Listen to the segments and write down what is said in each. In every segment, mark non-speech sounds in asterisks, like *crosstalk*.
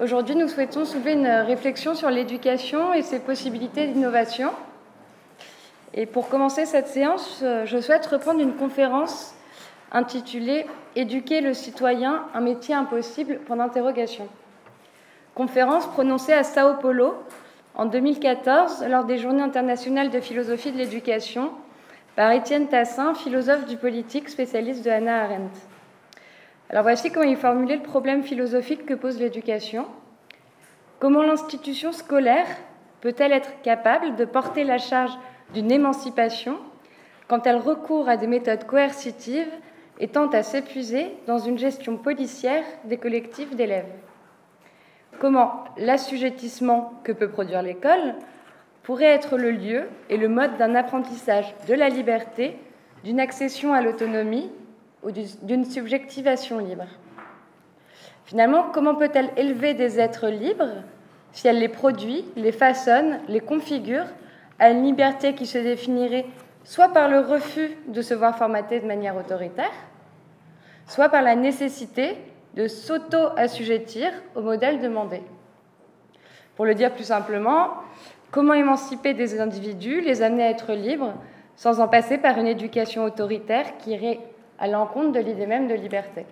Aujourd'hui, nous souhaitons soulever une réflexion sur l'éducation et ses possibilités d'innovation. Et pour commencer cette séance, je souhaite reprendre une conférence intitulée Éduquer le citoyen, un métier impossible Point d'interrogation. Conférence prononcée à Sao Paulo en 2014 lors des Journées internationales de philosophie de l'éducation par Étienne Tassin, philosophe du politique, spécialiste de Hannah Arendt. Alors voici comment il formulait le problème philosophique que pose l'éducation. Comment l'institution scolaire peut-elle être capable de porter la charge d'une émancipation quand elle recourt à des méthodes coercitives et tente à s'épuiser dans une gestion policière des collectifs d'élèves? Comment l'assujettissement que peut produire l'école pourrait être le lieu et le mode d'un apprentissage de la liberté, d'une accession à l'autonomie ou d'une subjectivation libre. Finalement, comment peut-elle élever des êtres libres si elle les produit, les façonne, les configure à une liberté qui se définirait soit par le refus de se voir formaté de manière autoritaire, soit par la nécessité de s'auto-assujettir au modèle demandé? Pour le dire plus simplement, Comment émanciper des individus, les amener à être libres, sans en passer par une éducation autoritaire qui irait à l'encontre de l'idée même de liberté.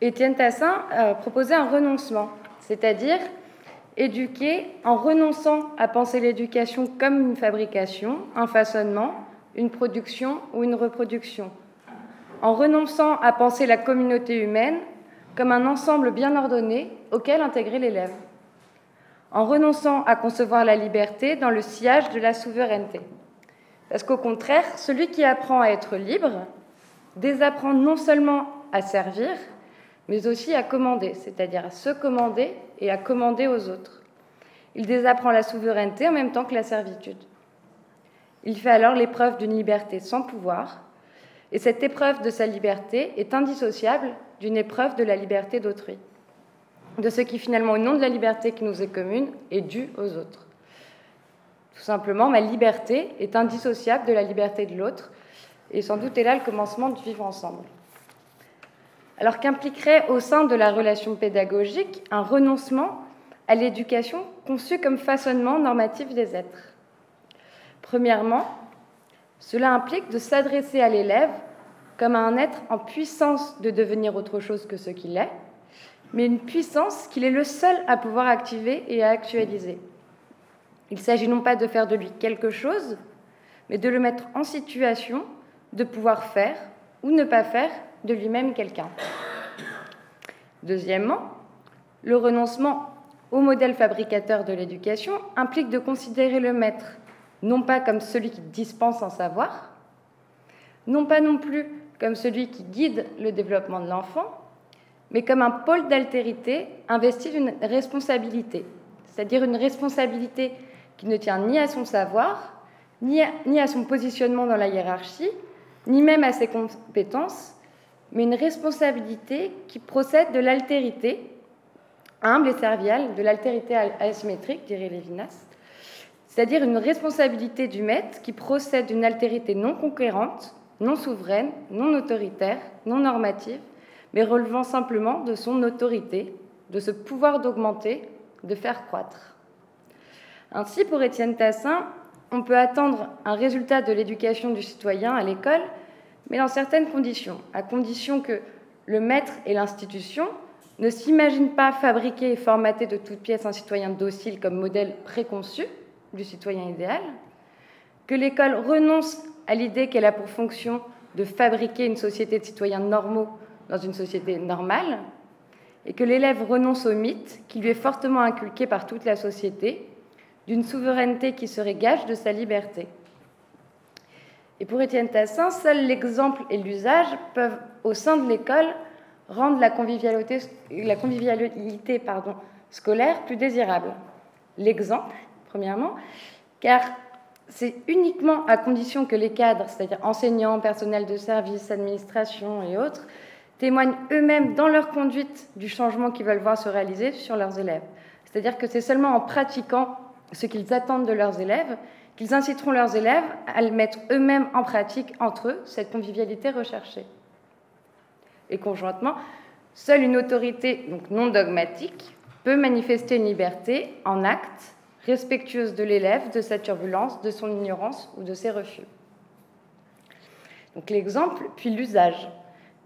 Étienne Tassin euh, proposait un renoncement, c'est-à-dire éduquer en renonçant à penser l'éducation comme une fabrication, un façonnement, une production ou une reproduction, en renonçant à penser la communauté humaine comme un ensemble bien ordonné auquel intégrer l'élève. En renonçant à concevoir la liberté dans le sillage de la souveraineté. Parce qu'au contraire, celui qui apprend à être libre désapprend non seulement à servir, mais aussi à commander, c'est-à-dire à se commander et à commander aux autres. Il désapprend la souveraineté en même temps que la servitude. Il fait alors l'épreuve d'une liberté sans pouvoir, et cette épreuve de sa liberté est indissociable d'une épreuve de la liberté d'autrui de ce qui finalement, au nom de la liberté qui nous est commune, est dû aux autres. Tout simplement, ma liberté est indissociable de la liberté de l'autre, et sans doute est là le commencement du vivre ensemble. Alors qu'impliquerait au sein de la relation pédagogique un renoncement à l'éducation conçue comme façonnement normatif des êtres? Premièrement, cela implique de s'adresser à l'élève comme à un être en puissance de devenir autre chose que ce qu'il est, mais une puissance qu'il est le seul à pouvoir activer et à actualiser. Il s'agit non pas de faire de lui quelque chose, mais de le mettre en situation de pouvoir faire ou ne pas faire de lui-même quelqu'un. Deuxièmement, le renoncement au modèle fabricateur de l'éducation implique de considérer le maître non pas comme celui qui dispense en savoir, non pas non plus comme celui qui guide le développement de l'enfant, mais comme un pôle d'altérité investi d'une responsabilité, c'est-à-dire une responsabilité qui ne tient ni à son savoir, ni à, son positionnement dans la hiérarchie, ni même à ses compétences, mais une responsabilité qui procède de l'altérité, humble et serviale, de l'altérité asymétrique, dirait Lévinas, c'est-à-dire une responsabilité du maître qui procède d'une altérité non conquérante, non souveraine, non autoritaire, non normative, mais relevant simplement de son autorité, de ce pouvoir d'augmenter, de faire croître. Ainsi, pour Étienne Tassin, on peut attendre un résultat de l'éducation du citoyen à l'école, mais dans certaines conditions, à condition que le maître et l'institution ne s'imaginent pas fabriquer et formater de toutes pièces un citoyen docile comme modèle préconçu du citoyen idéal, que l'école renonce à l'idée qu'elle a pour fonction de fabriquer une société de citoyens normaux dans une société normale, et que l'élève renonce au mythe qui lui est fortement inculqué par toute la société, d'une souveraineté qui serait gage de sa liberté. Et pour Étienne Tassin, seul l'exemple et l'usage peuvent, au sein de l'école, rendre la convivialité, la convivialité pardon, scolaire plus désirable. L'exemple, premièrement, car c'est uniquement à condition que les cadres, c'est-à-dire enseignants, personnel de service, administration et autres, témoignent eux-mêmes dans leur conduite du changement qu'ils veulent voir se réaliser sur leurs élèves. C'est-à-dire que c'est seulement en pratiquant ce qu'ils attendent de leurs élèves qu'ils inciteront leurs élèves à le mettre eux-mêmes en pratique entre eux, cette convivialité recherchée. Et conjointement, Seule une autorité, donc non dogmatique, peut manifester une liberté en acte, respectueuse de l'élève, de sa turbulence, de son ignorance ou de ses refus. Donc l'exemple, puis l'usage.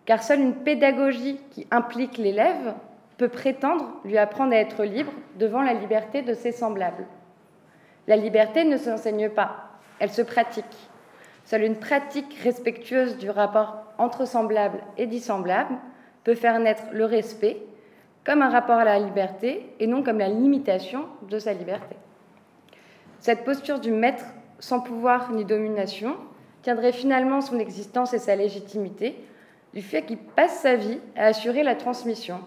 Car seule une pédagogie qui implique l'élève peut prétendre lui apprendre à être libre devant la liberté de ses semblables. La liberté ne s'enseigne pas, elle se pratique. Seule une pratique respectueuse du rapport entre semblables et dissemblables peut faire naître le respect comme un rapport à la liberté et non comme la limitation de sa liberté. Cette posture du maître sans pouvoir ni domination tiendrait finalement son existence et sa légitimité du fait qu'il passe sa vie à assurer la transmission,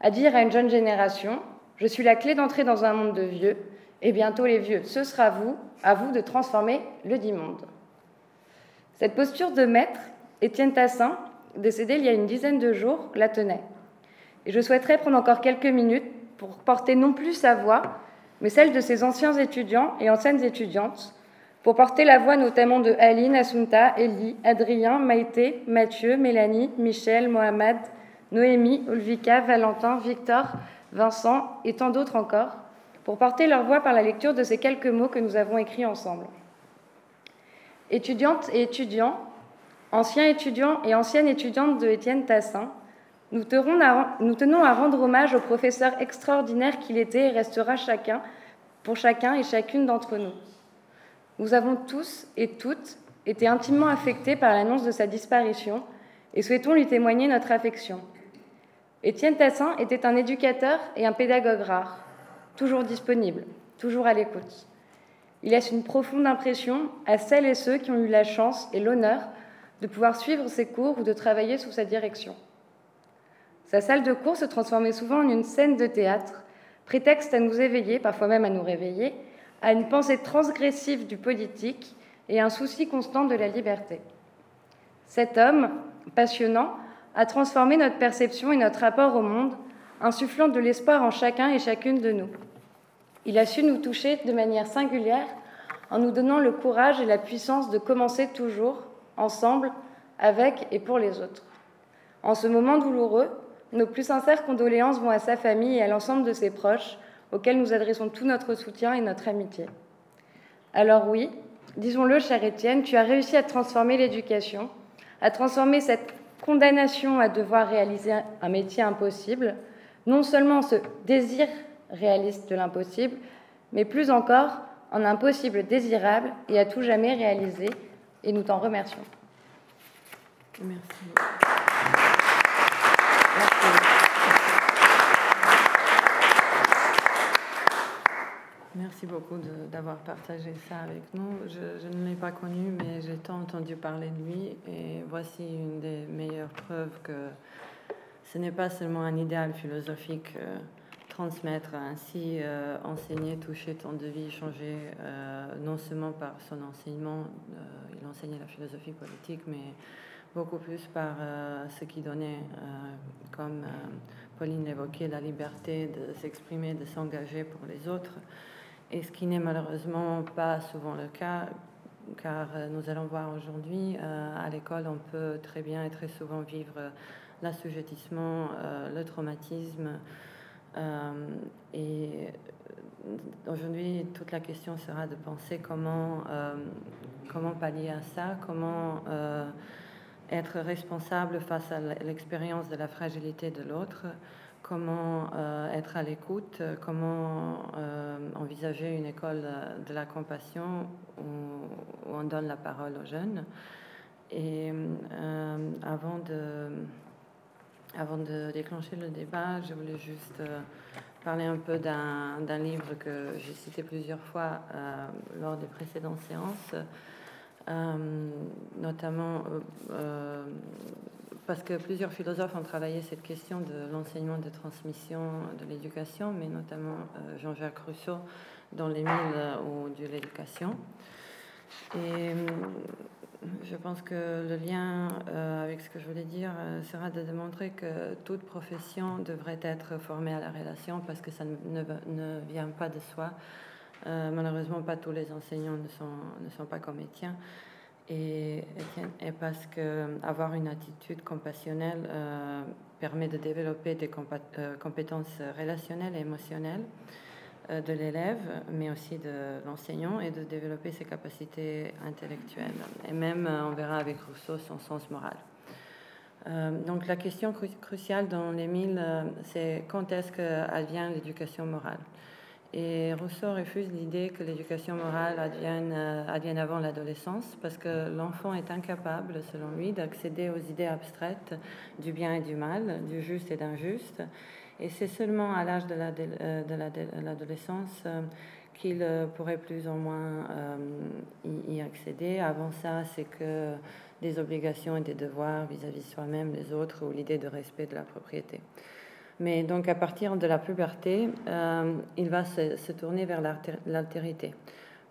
à dire à une jeune génération Je suis la clé d'entrée dans un monde de vieux, et bientôt les vieux, ce sera vous, à vous de transformer le dit monde. Cette posture de maître, Étienne Tassin, décédé il y a une dizaine de jours, la tenait. Et je souhaiterais prendre encore quelques minutes pour porter non plus sa voix, mais celle de ses anciens étudiants et anciennes étudiantes, pour porter la voix notamment de Aline, Assunta, Elie, Adrien, Maïté, Mathieu, Mélanie, Michel, Mohamed, Noémie, Ulvika, Valentin, Victor, Vincent et tant d'autres encore, pour porter leur voix par la lecture de ces quelques mots que nous avons écrits ensemble. Étudiantes et étudiants, anciens étudiants et anciennes étudiantes de Étienne Tassin, nous tenons, à, rendre hommage au professeur extraordinaire qu'il était et restera chacun, pour chacun et chacune d'entre nous. Nous avons tous et toutes été intimement affectés par l'annonce de sa disparition et souhaitons lui témoigner notre affection. Étienne Tassin était un éducateur et un pédagogue rare, toujours disponible, toujours à l'écoute. Il laisse une profonde impression à celles et ceux qui ont eu la chance et l'honneur de pouvoir suivre ses cours ou de travailler sous sa direction. Sa salle de cours se transformait souvent en une scène de théâtre, prétexte à nous éveiller, parfois même à nous réveiller, à une pensée transgressive du politique et un souci constant de la liberté. Cet homme, passionnant, a transformé notre perception et notre rapport au monde, insufflant de l'espoir en chacun et chacune de nous. Il a su nous toucher de manière singulière en nous donnant le courage et la puissance de commencer toujours, ensemble, avec et pour les autres. En ce moment douloureux, nos plus sincères condoléances vont à sa famille et à l'ensemble de ses proches, auxquels nous adressons tout notre soutien et notre amitié. Alors oui, disons-le, cher Étienne, tu as réussi à transformer l'éducation, à transformer cette condamnation à devoir réaliser un métier impossible, non seulement ce désir réaliste de l'impossible, mais plus encore en impossible désirable et à tout jamais réalisé, et nous t'en remercions. Merci. Merci beaucoup d'avoir partagé ça avec nous. Je, ne l'ai pas connu, mais j'ai tant entendu parler de lui. Et voici une des meilleures preuves que ce n'est pas seulement un idéal philosophique. Euh, transmettre ainsi, euh, enseigner, toucher ton de vie, changer, euh, non seulement par son enseignement, il enseignait la philosophie politique, mais beaucoup plus par ce qu'il donnait, comme Pauline l'évoquait, la liberté de s'exprimer, de s'engager pour les autres et ce qui n'est malheureusement pas souvent le cas, car nous allons voir aujourd'hui, à l'école, on peut très bien et très souvent vivre l'assujettissement, euh, le traumatisme. et aujourd'hui, toute la question sera de penser comment, comment pallier à ça, comment être responsable face à l'expérience de la fragilité de l'autre comment euh, être à l'écoute, comment euh, envisager une école de la compassion où, on donne la parole aux jeunes. Et euh, avant, de, avant de déclencher le débat, je voulais juste parler un peu d'un livre que j'ai cité plusieurs fois lors des précédentes séances, notamment parce que plusieurs philosophes ont travaillé cette question de l'enseignement de transmission de l'éducation, mais notamment euh, Jean-Jacques Rousseau dans Les Mille ou de l'éducation. Et euh, je pense que le lien euh, avec ce que je voulais dire sera de démontrer que toute profession devrait être formée à la relation parce que ça ne, ne vient pas de soi. malheureusement, pas tous les enseignants ne sont, ne sont pas comme Étienne. et, et parce que avoir une attitude compassionnelle permet de développer des compétences relationnelles et émotionnelles de l'élève, mais aussi de l'enseignant, et de développer ses capacités intellectuelles. Et même, on verra avec Rousseau, son sens moral. Euh, donc la question cruciale dans l'Émile, euh, c'est quand est-ce qu'advient l'éducation morale? Et Rousseau refuse l'idée que l'éducation morale advienne, euh, advienne avant l'adolescence parce que l'enfant est incapable, selon lui, d'accéder aux idées abstraites du bien et du mal, du juste et d'injuste. Et c'est seulement à l'âge de l'adolescence qu'il pourrait plus ou moins y accéder. Avant ça, c'est que des obligations et des devoirs vis-à-vis soi-même, les autres, ou l'idée de respect de la propriété. Mais donc à partir de la puberté, euh, il va se, tourner vers l'altérité,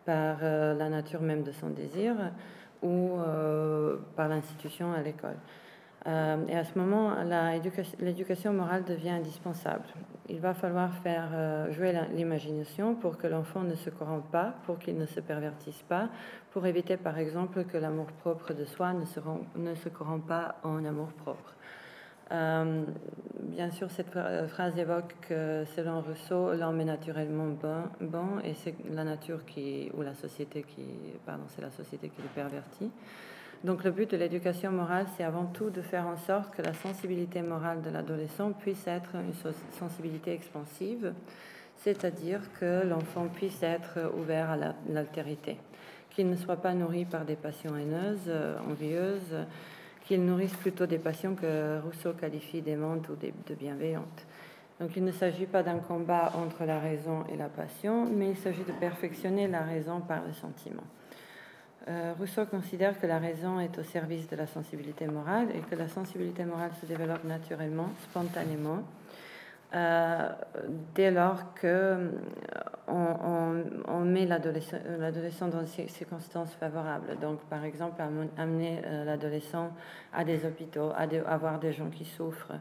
par euh, la nature même de son désir ou euh, par l'institution à l'école. Euh, et à ce moment, l'éducation morale devient indispensable. Il va falloir faire euh, jouer l'imagination pour que l'enfant ne se corrompe pas, pour qu'il ne se pervertisse pas, pour éviter par exemple que l'amour propre de soi ne se, ne corrompe pas en amour propre. Euh, bien sûr, cette phrase évoque que selon Rousseau, l'homme est naturellement bon, bon et c'est la nature qui, ou la société qui, pardon, c'est la société qui le pervertit. Donc le but de l'éducation morale, c'est avant tout de faire en sorte que la sensibilité morale de l'adolescent puisse être une sensibilité expansive, c'est-à-dire que l'enfant puisse être ouvert à l'altérité, qu'il ne soit pas nourri par des passions haineuses, euh, envieuses, qu'il nourrisse plutôt des passions que Rousseau qualifie d'aimantes ou de bienveillantes. Donc il ne s'agit pas d'un combat entre la raison et la passion, mais il s'agit de perfectionner la raison par le sentiment. Euh, Rousseau considère que la raison est au service de la sensibilité morale et que la sensibilité morale se développe naturellement, spontanément, euh, dès lors que euh, on, met l'adolescent dans des circonstances favorables. Donc, par exemple, amener l'adolescent à des hôpitaux, à, à, voir des gens qui souffrent,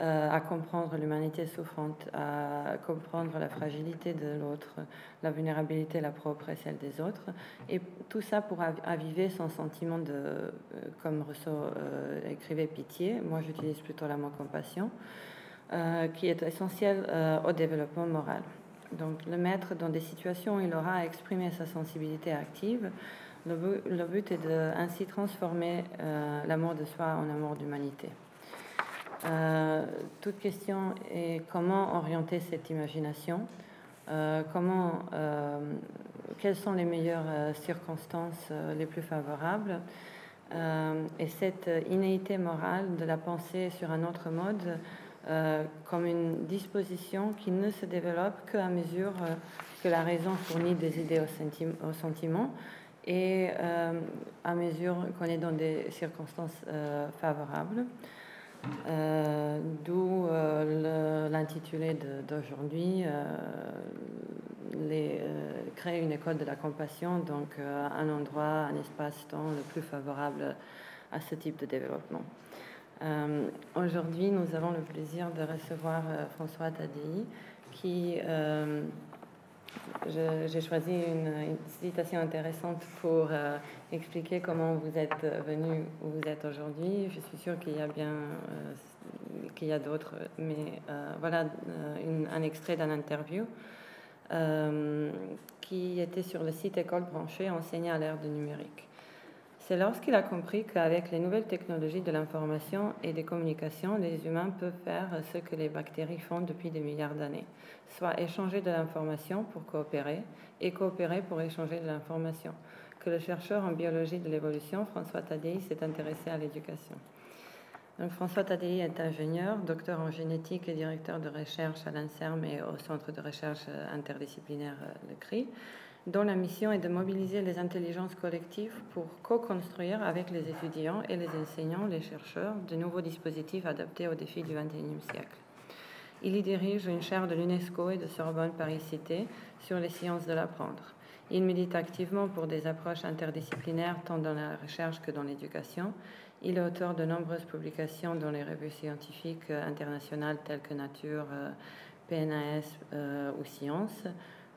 euh, à comprendre l'humanité souffrante, à comprendre la fragilité de l'autre, la vulnérabilité, la propre et celle des autres. Et tout ça pour aviver son sentiment de, euh, comme Rousseau euh, écrivait, pitié. Moi, j'utilise plutôt la mot compassion, qui est essentiel au développement moral. Donc, le mettre dans des situations où il aura à exprimer sa sensibilité active. Le but, est de ainsi transformer l'amour de soi en amour d'humanité. Euh, toute question est comment orienter cette imagination, euh, comment, euh, quelles sont les meilleures circonstances les plus favorables, et cette innéité morale de la pensée sur un autre mode comme une disposition qui ne se développe qu'à mesure que la raison fournit des idées au, sentiment et à mesure qu'on est dans des circonstances favorables. Euh, d'où euh, l'intitulé d'aujourd'hui, euh, créer une école de la compassion, donc un endroit, un espace-temps le plus favorable à ce type de développement. Aujourd'hui, nous avons le plaisir de recevoir François Tadei, qui j'ai choisi une, citation intéressante pour euh, expliquer comment vous êtes venu où vous êtes aujourd'hui. Je suis sûre qu'il y a bien euh, qu'il y a d'autres, mais euh, voilà un extrait d'un interview qui était sur le site École branchée enseignée à l'ère du numérique. C'est lorsqu'il a compris qu'avec les nouvelles technologies de l'information et des communications, les humains peuvent faire ce que les bactéries font depuis des milliards d'années, soit échanger de l'information pour coopérer et coopérer pour échanger de l'information, que le chercheur en biologie de l'évolution, François Tadei, s'est intéressé à l'éducation. François Tadei est ingénieur, docteur en génétique et directeur de recherche à l'INSERM et au Centre de recherche interdisciplinaire Le CRI dont la mission est de mobiliser les intelligences collectives pour co-construire avec les étudiants et les enseignants, les chercheurs, de nouveaux dispositifs adaptés aux défis du XXIe siècle. Il y dirige une chaire de l'UNESCO et de Sorbonne Paris-Cité sur les sciences de l'apprendre. Il milite activement pour des approches interdisciplinaires tant dans la recherche que dans l'éducation. Il est auteur de nombreuses publications dans les revues scientifiques internationales telles que Nature, euh, PNAS euh, ou Sciences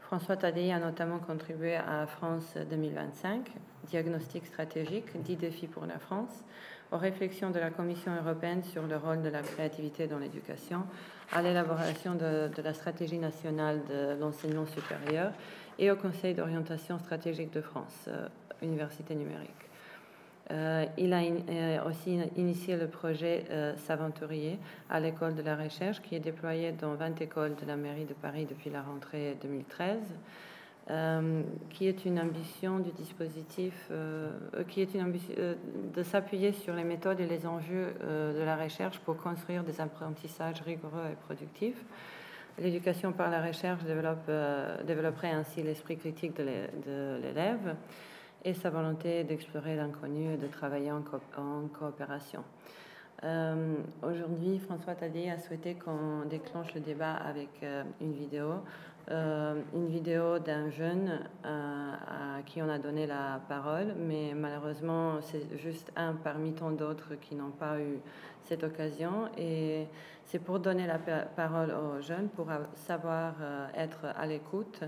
François Tadei a notamment contribué à France 2025, diagnostic stratégique, 10 défis pour la France, aux réflexions de la Commission européenne sur le rôle de la créativité dans l'éducation, à l'élaboration de, la stratégie nationale de l'enseignement supérieur et au Conseil d'orientation stratégique de France, euh, Université numérique. Euh, il a euh, aussi initié le projet S'aventurier à l'école de la recherche qui est déployé dans 20 écoles de la mairie de Paris depuis la rentrée 2013. Euh, qui est une ambition du dispositif, euh, qui est une ambition euh, de s'appuyer sur les méthodes et les enjeux de la recherche pour construire des apprentissages rigoureux et productifs. L'éducation par la recherche développe, développerait ainsi l'esprit critique de l'élève et sa volonté d'explorer l'inconnu et de travailler en, coopération. Aujourd'hui, François Tadé a souhaité qu'on déclenche le débat avec une vidéo euh, une vidéo d'un jeune euh, à qui on a donné la parole, mais malheureusement, c'est juste un parmi tant d'autres qui n'ont pas eu cette occasion. Et c'est pour donner la parole aux jeunes, pour savoir euh, être à l'écoute,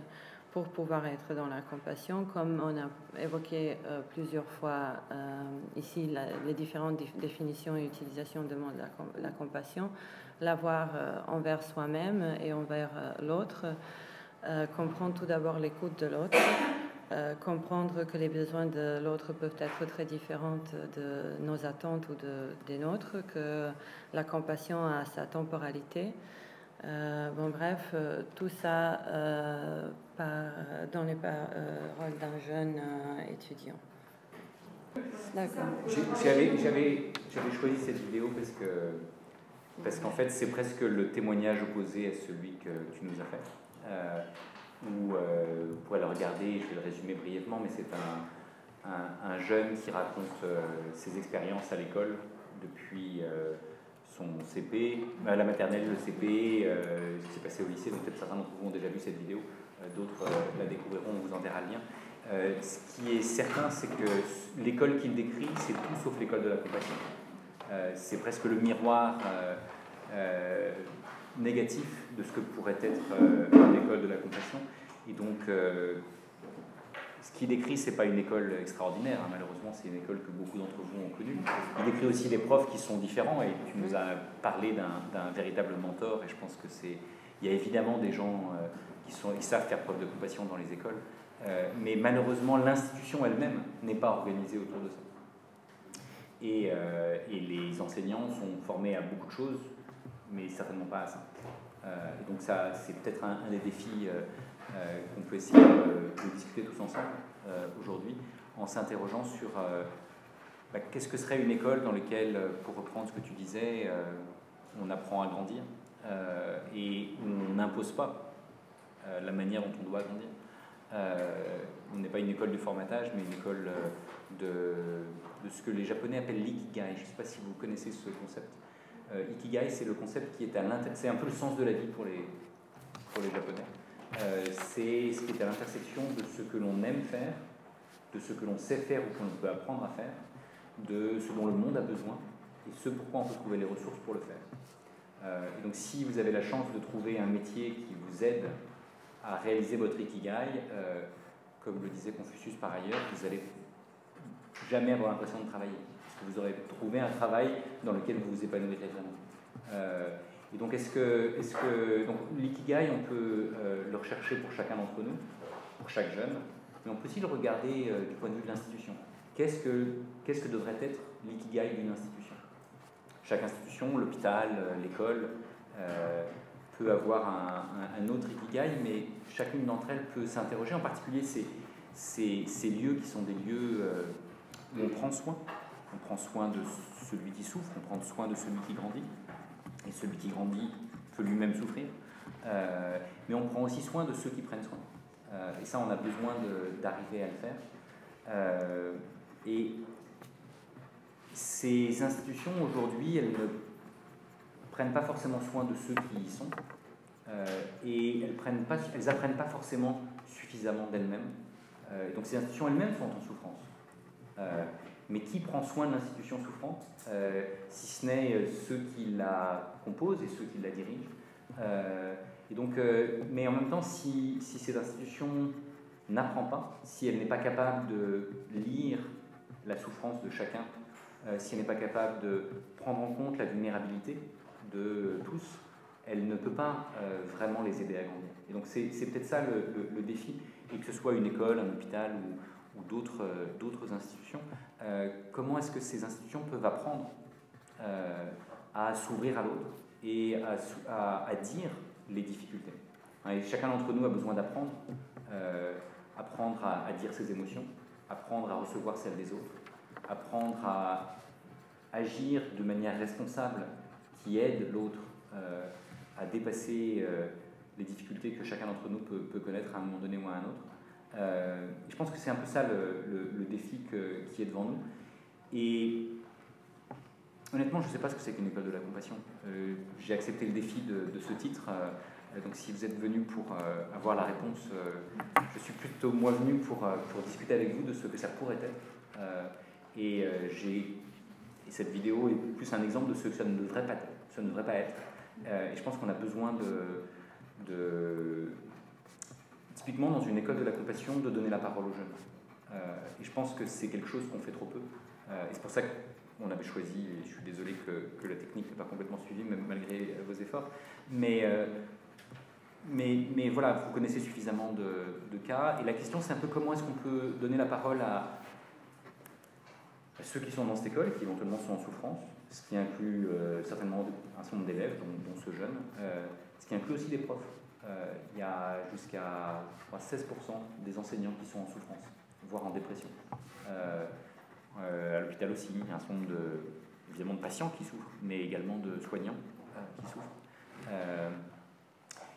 pour pouvoir être dans la compassion, comme on a évoqué plusieurs fois ici les différentes définitions et utilisations de la, la compassion, l'avoir envers soi-même et envers l'autre. Euh, comprendre tout d'abord l'écoute de l'autre, euh, comprendre que les besoins de l'autre peuvent être très différents de nos attentes ou de, des nôtres, que la compassion a sa temporalité. Euh, bon, bref, tout ça dans les paroles d'un jeune étudiant. D'accord. J'avais choisi cette vidéo parce que parce qu'en fait c'est presque le témoignage opposé à celui que tu nous as fait. Euh, où euh, vous pourrez le regarder, je vais le résumer brièvement, mais c'est un, un, jeune qui raconte euh, ses expériences à l'école depuis son CP, la maternelle, le CP, ce qui s'est passé au lycée, donc peut-être certains d'entre vous ont déjà vu cette vidéo, d'autres la découvriront, on vous enverra le lien. ce qui est certain, c'est que l'école qu'il décrit, c'est tout sauf l'école de la compassion. c'est presque le miroir négatif de ce que pourrait être euh, l'école de la compassion. Et donc, euh, ce qu'il décrit, c'est pas une école extraordinaire, hein. malheureusement, c'est une école que beaucoup d'entre vous ont connue. Il décrit aussi des profs qui sont différents, et tu nous as parlé d'un véritable mentor, et je pense que c'est. Il y a évidemment des gens euh, qui, savent faire preuve de compassion dans les écoles, mais malheureusement, l'institution elle-même n'est pas organisée autour de ça. Et, et, les enseignants sont formés à beaucoup de choses, mais certainement pas à ça. Euh, donc ça, c'est peut-être un, des défis euh, euh, qu'on peut essayer de, discuter tous ensemble aujourd'hui, en s'interrogeant sur bah, qu'est-ce que serait une école dans laquelle, pour reprendre ce que tu disais, on apprend à grandir et on n'impose pas la manière dont on doit grandir. on n'est pas une école de formatage, mais une école de, ce que les Japonais appellent l'ikigai. Je ne sais pas si vous connaissez ce concept. Euh, Ikigai, c'est le concept qui est à c'est un peu le sens de la vie pour les, pour les Japonais. Euh, c'est ce qui est à l'intersection de ce que l'on aime faire, de ce que l'on sait faire ou qu'on peut apprendre à faire, de ce dont le monde a besoin et ce pourquoi on peut trouver les ressources pour le faire. Euh, et donc si vous avez la chance de trouver un métier qui vous aide à réaliser votre Ikigai, comme le disait Confucius par ailleurs, vous n'allez jamais avoir l'impression de travailler vous aurez trouvé un travail dans lequel vous vous épanouirez vraiment. Euh, et donc, est-ce que, est-ce que donc, l'ikigai, on peut euh, le rechercher pour chacun d'entre nous, pour chaque jeune, mais on peut aussi le regarder euh, du point de vue de l'institution. Qu'est-ce que, que devrait être l'ikigai d'une institution? Chaque institution, l'hôpital, l'école, peut avoir un, autre ikigai, mais chacune d'entre elles peut s'interroger, en particulier ces, ces lieux qui sont des lieux où on prend soin, on prend soin de celui qui souffre, on prend soin de celui qui grandit, et celui qui grandit peut lui-même souffrir, euh, mais on prend aussi soin de ceux qui prennent soin. Euh, et ça, on a besoin d'arriver à le faire. Euh, et ces institutions, aujourd'hui, elles ne prennent pas forcément soin de ceux qui y sont, et elles n'apprennent pas, elles apprennent pas forcément suffisamment d'elles-mêmes. donc ces institutions elles-mêmes sont en souffrance. Mais qui prend soin de l'institution souffrante, euh, si ce n'est euh, ceux qui la composent et ceux qui la dirigent euh, Et donc, mais en même temps, si, si cette institution n'apprend pas, si elle n'est pas capable de lire la souffrance de chacun, si elle n'est pas capable de prendre en compte la vulnérabilité de tous, elle ne peut pas vraiment les aider à grandir. Et donc c'est peut-être ça le, le, défi, et que ce soit une école, un hôpital ou, ou d'autres institutions, comment est-ce que ces institutions peuvent apprendre à s'ouvrir à l'autre et à, à, dire les difficultés? Et chacun d'entre nous a besoin d'apprendre, euh, apprendre à, dire ses émotions, apprendre à recevoir celles des autres, apprendre à agir de manière responsable qui aide l'autre euh, à dépasser euh, les difficultés que chacun d'entre nous peut, peut, connaître à un moment donné ou à un autre. Je pense que c'est un peu ça le, défi qui est devant nous. Et Honnêtement, je ne sais pas ce que c'est qu'une école de la compassion. Euh, j'ai accepté le défi de, ce titre. Euh, donc, si vous êtes venu pour euh, avoir la réponse, je suis plutôt moi venu pour, discuter avec vous de ce que ça pourrait être. et, cette vidéo est plus un exemple de ce que ça ne devrait pas être. Ça ne devrait pas être. et je pense qu'on a besoin de, typiquement dans une école de la compassion, de donner la parole aux jeunes. et je pense que c'est quelque chose qu'on fait trop peu. et c'est pour ça que on avait choisi, et je suis désolé que, la technique n'ait pas complètement suivi, même malgré vos efforts. Mais, euh, voilà, vous connaissez suffisamment de, cas. Et la question, c'est un peu comment est-ce qu'on peut donner la parole à, ceux qui sont dans cette école, qui éventuellement sont en souffrance, ce qui inclut euh, certainement un certain nombre d'élèves, dont, ce jeune, euh, ce qui inclut aussi des profs. Il y a jusqu'à 16% des enseignants qui sont en souffrance, voire en dépression. Euh, à l'hôpital aussi, il y a un certain nombre de, évidemment de patients qui souffrent, mais également de soignants euh, qui souffrent. Euh,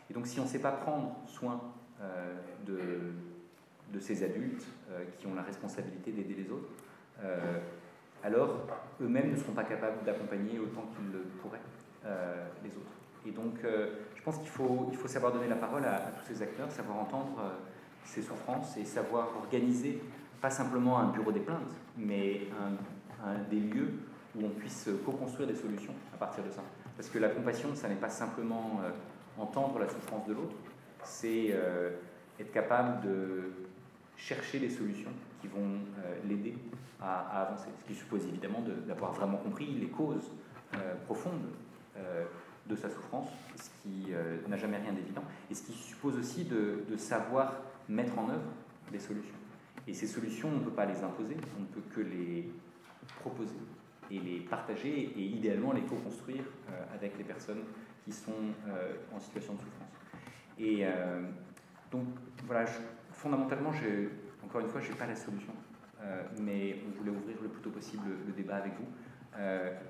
et donc si on ne sait pas prendre soin de, de, ces adultes qui ont la responsabilité d'aider les autres, alors eux-mêmes ne seront pas capables d'accompagner autant qu'ils le pourraient les autres. Et donc, je pense qu'il faut, savoir donner la parole à, tous ces acteurs, savoir entendre ces souffrances et savoir organiser pas simplement un bureau des plaintes, mais des lieux où on puisse co-construire des solutions à partir de ça. Parce que la compassion, ça n'est pas simplement euh, entendre la souffrance de l'autre, c'est euh, être capable de chercher des solutions qui vont euh, l'aider à, avancer. Ce qui suppose évidemment d'avoir vraiment compris les causes profondes de sa souffrance, ce qui n'a jamais rien d'évident, et ce qui suppose aussi de, savoir mettre en œuvre des solutions. Et ces solutions, on ne peut pas les imposer, on ne peut que les proposer et les partager et idéalement les co-construire euh, avec les personnes qui sont euh, en situation de souffrance. Et euh, donc voilà, fondamentalement, encore une fois, je n'ai pas la solution, mais on voulait ouvrir le plus tôt possible le, débat avec vous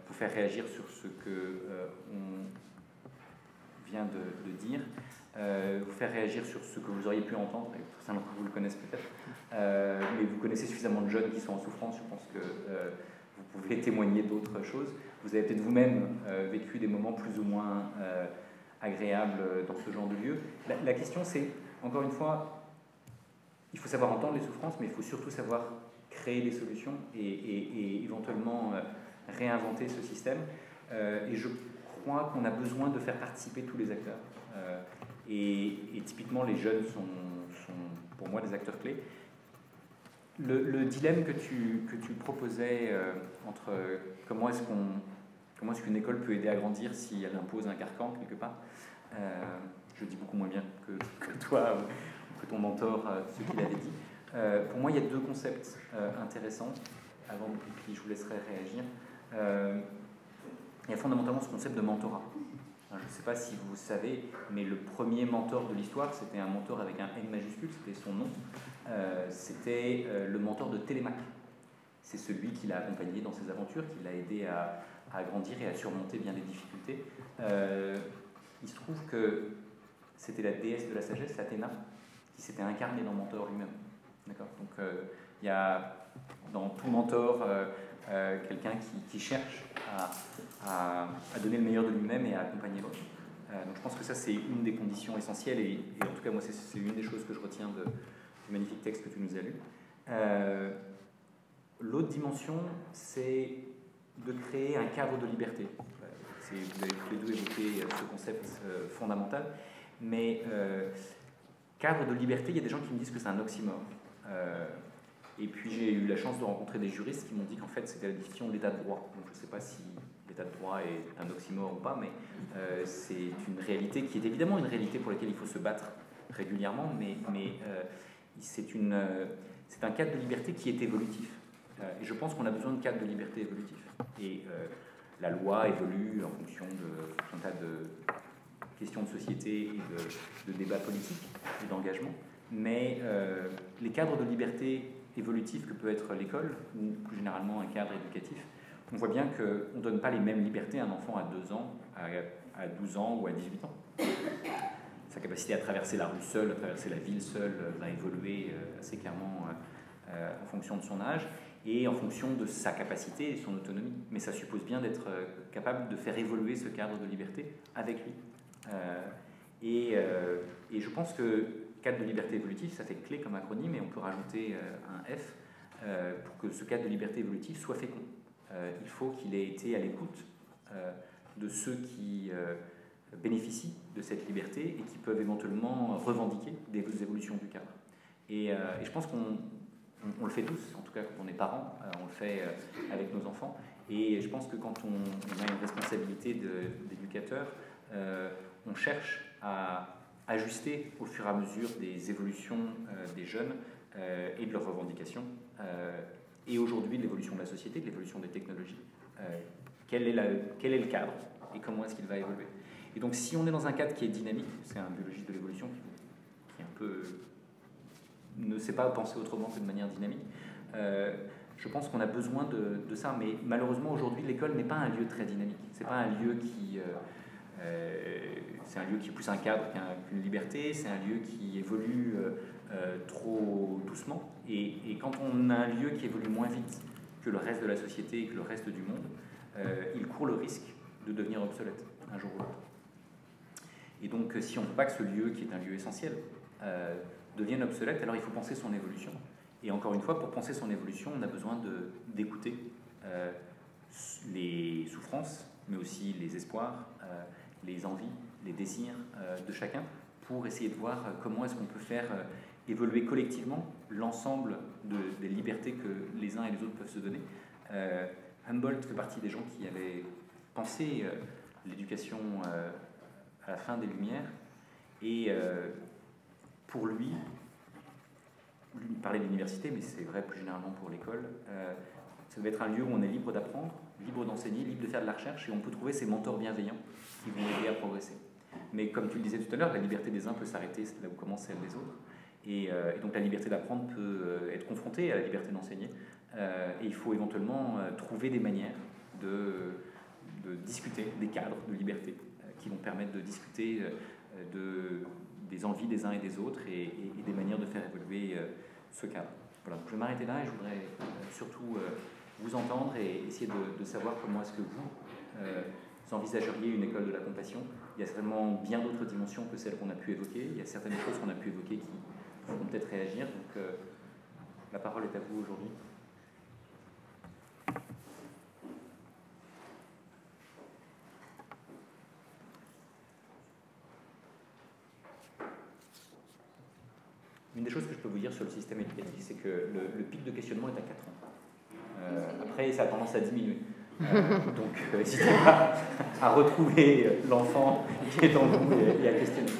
pour faire réagir sur ce que on vient de, dire. vous faire réagir sur ce que vous auriez pu entendre, et certains d'entre vous le connaissent peut-être, euh, mais vous connaissez suffisamment de jeunes qui sont en souffrance, je pense que euh, vous pouvez *laughs* témoigner d'autres choses. Vous avez peut-être vous-même euh, vécu des moments plus ou moins agréables dans ce genre de lieu. La, question, c'est, encore une fois, il faut savoir entendre les souffrances, mais il faut surtout savoir créer des solutions et, éventuellement réinventer ce système. et je crois qu'on a besoin de faire participer tous les acteurs. Et, typiquement, les jeunes sont, pour moi des acteurs clés. Le, dilemme que tu, que tu proposais euh, entre comment est-ce qu'on comment est-ce qu'une école peut aider à grandir si elle impose un carcan quelque part, euh, je dis beaucoup moins bien que, toi que ton mentor euh, ce qu'il avait dit. pour moi, il y a deux concepts intéressants, avant, puis je vous laisserai réagir. Il y a fondamentalement ce concept de mentorat. Je ne sais pas si vous savez, mais le premier mentor de l'histoire, c'était un mentor avec un N majuscule, c'était son nom. Euh, c'était euh, le mentor de Télémaque. C'est celui qui l'a accompagné dans ses aventures, qui l'a aidé à, grandir et à surmonter bien des difficultés. Euh, il se trouve que c'était la déesse de la sagesse, Athéna, qui s'était incarnée dans mentor lui-même. D'accord? Donc il y a dans tout mentor quelqu'un qui, cherche à, donner le meilleur de lui-même et à accompagner l'autre. donc je pense que ça c'est une des conditions essentielles et, en tout cas moi c'est une des choses que je retiens de, magnifique texte que tu nous as lu. Euh, l'autre dimension, c'est de créer un cadre de liberté. Vous avez tous les deux évoqué ce concept euh, fondamental. Mais cadre de liberté, il y a des gens qui me disent que c'est un oxymore. Et puis j'ai eu la chance de rencontrer des juristes qui m'ont dit qu'en fait c'était la définition de l'état de droit. Donc je ne sais pas si l'état de droit est un oxymore ou pas, mais c'est une réalité qui est évidemment une réalité pour laquelle il faut se battre régulièrement, mais, mais c'est un cadre de liberté qui est évolutif. et je pense qu'on a besoin de cadres de liberté évolutifs. Et la loi évolue en fonction de tout un tas de questions de société et de, débats politiques et d'engagement. Mais euh, les cadres de liberté évolutive que peut être l'école, ou plus généralement un cadre éducatif, on voit bien qu'on ne donne pas les mêmes libertés à un enfant à 2 ans, à, 12 ans ou à 18 ans. Sa capacité à traverser la rue seule, à traverser la ville seule, va évoluer euh, assez clairement euh, en fonction de son âge et en fonction de sa capacité et son autonomie. Mais ça suppose bien d'être euh, capable de faire évoluer ce cadre de liberté avec lui. Euh, euh, et, je pense que cadre de liberté évolutive, ça fait clé comme acronyme, et on peut rajouter un F pour que ce cadre de liberté évolutive soit fécond. il faut qu'il ait été à l'écoute de ceux qui bénéficient de cette liberté et qui peuvent éventuellement revendiquer des évolutions du cadre. Et, je pense qu'on on, le fait tous, en tout cas quand on est parent, euh, on le fait euh, avec nos enfants. Et je pense que quand on, a une responsabilité d'éducateur, euh, on cherche à ajuster au fur et à mesure des évolutions des jeunes et de leurs revendications, et aujourd'hui de l'évolution de la société, de l'évolution des technologies. Quel est, le cadre et comment est-ce qu'il va évoluer Et donc si on est dans un cadre qui est dynamique, c'est un biologiste de l'évolution qui un peu ne sait pas penser autrement que de manière dynamique. Euh, je pense qu'on a besoin de, ça, mais malheureusement aujourd'hui l'école n'est pas un lieu très dynamique. C'est pas un lieu qui, euh, euh, c'est un lieu qui est plus un cadre qu'une liberté. C'est un lieu qui évolue trop doucement. Et, quand on a un lieu qui évolue moins vite que le reste de la société et que le reste du monde, il court le risque de devenir obsolète un jour ou l'autre. Et donc, si on ne veut pas que ce lieu, qui est un lieu essentiel, devienne obsolète, alors il faut penser son évolution. Et encore une fois, pour penser son évolution, on a besoin d'écouter euh, les souffrances, mais aussi les espoirs, euh, les envies, les désirs euh, de chacun, pour essayer de voir comment est-ce qu'on peut faire évoluer collectivement l'ensemble de, des libertés que les uns et les autres peuvent se donner. Humboldt fait partie des gens qui avaient pensé l'éducation à la fin des Lumières, et pour lui, il parlait de l'université, mais c'est vrai plus généralement pour l'école, euh, ça doit être un lieu où on est libre d'apprendre, libre d'enseigner, libre de faire de la recherche, et on peut trouver ses mentors bienveillants qui vont aider à progresser. Mais comme tu le disais tout à l'heure, la liberté des uns peut s'arrêter là où commence celle des autres. Et, euh, donc la liberté d'apprendre peut euh, être confrontée à la liberté d'enseigner. et il faut éventuellement trouver des manières de, discuter des cadres de liberté qui vont permettre de discuter de des envies des uns et des autres et, des manières de faire évoluer euh, ce cadre. Voilà, je vais m'arrêter là et je voudrais euh, surtout euh, vous entendre et essayer de, savoir comment est-ce que vous envisageriez une école de la compassion. Il y a certainement bien d'autres dimensions que celles qu'on a pu évoquer. Il y a certaines choses qu'on a pu évoquer qui vont peut-être réagir. Donc la parole est à vous aujourd'hui. Une des choses que je peux vous dire sur le système éducatif, c'est que le, pic de questionnement est à 4 ans. Euh, après, ça a tendance à diminuer. Euh, donc, euh, n'hésitez pas à retrouver l'enfant qui est en vous et, à questionner.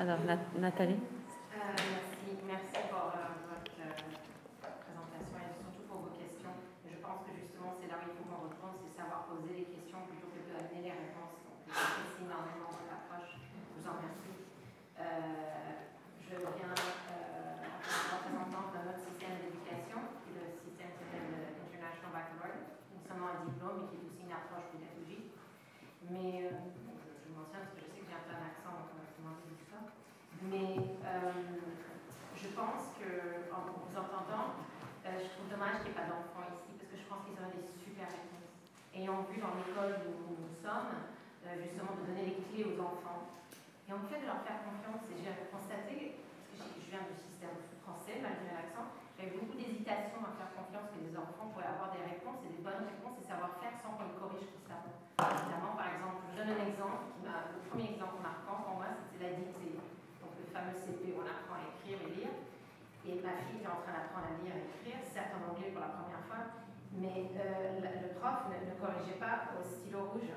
Alors, Nathalie? Mais, euh, je mentionne parce que je sais que j'ai un peu un accent, donc on va tout ça. Mais euh, je pense que, en vous entendant, euh, je trouve dommage qu'il n'y ait pas d'enfants ici, parce que je pense qu'ils auraient des super réponses. Ayant vu dans l'école où nous sommes, justement, de donner les clés aux enfants. Et en fait, de leur faire confiance. Et j'ai constaté, parce que je viens du système français, malgré l'accent, j'avais beaucoup d'hésitation à faire confiance que les enfants pourraient avoir des réponses et des bonnes réponses et savoir faire sans qu'on les corrige constamment évidemment, par exemple, je donne un exemple, le premier exemple marquant pour moi, c'était la dictée. Donc le fameux CP où on apprend à écrire et lire. Et ma fille qui est en train d'apprendre à lire et écrire, certes en anglais pour la première fois, mais euh, le prof ne, corrigeait pas au stylo rouge.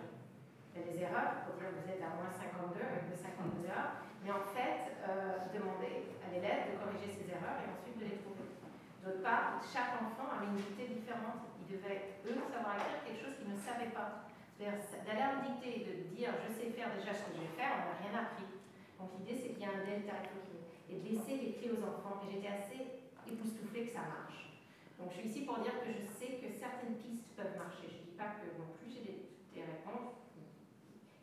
Il erreurs, peut-être vous êtes à moins 52, de 52 heures, mais en fait, euh, demander à l'élève de corriger ses erreurs et ensuite de les trouver. D'autre part, chaque enfant avait une unité différente. Il devait, eux, savoir écrire quelque chose qu'ils ne savaient pas. D'aller à une dictée et de dire je sais faire déjà ce que je vais faire, on n'a rien appris. Donc l'idée c'est qu'il y a un delta et de laisser les clés aux enfants. Et j'étais assez époustouflée que ça marche. Donc je suis ici pour dire que je sais que certaines pistes peuvent marcher. Je ne dis pas que non plus j'ai des, des, réponses,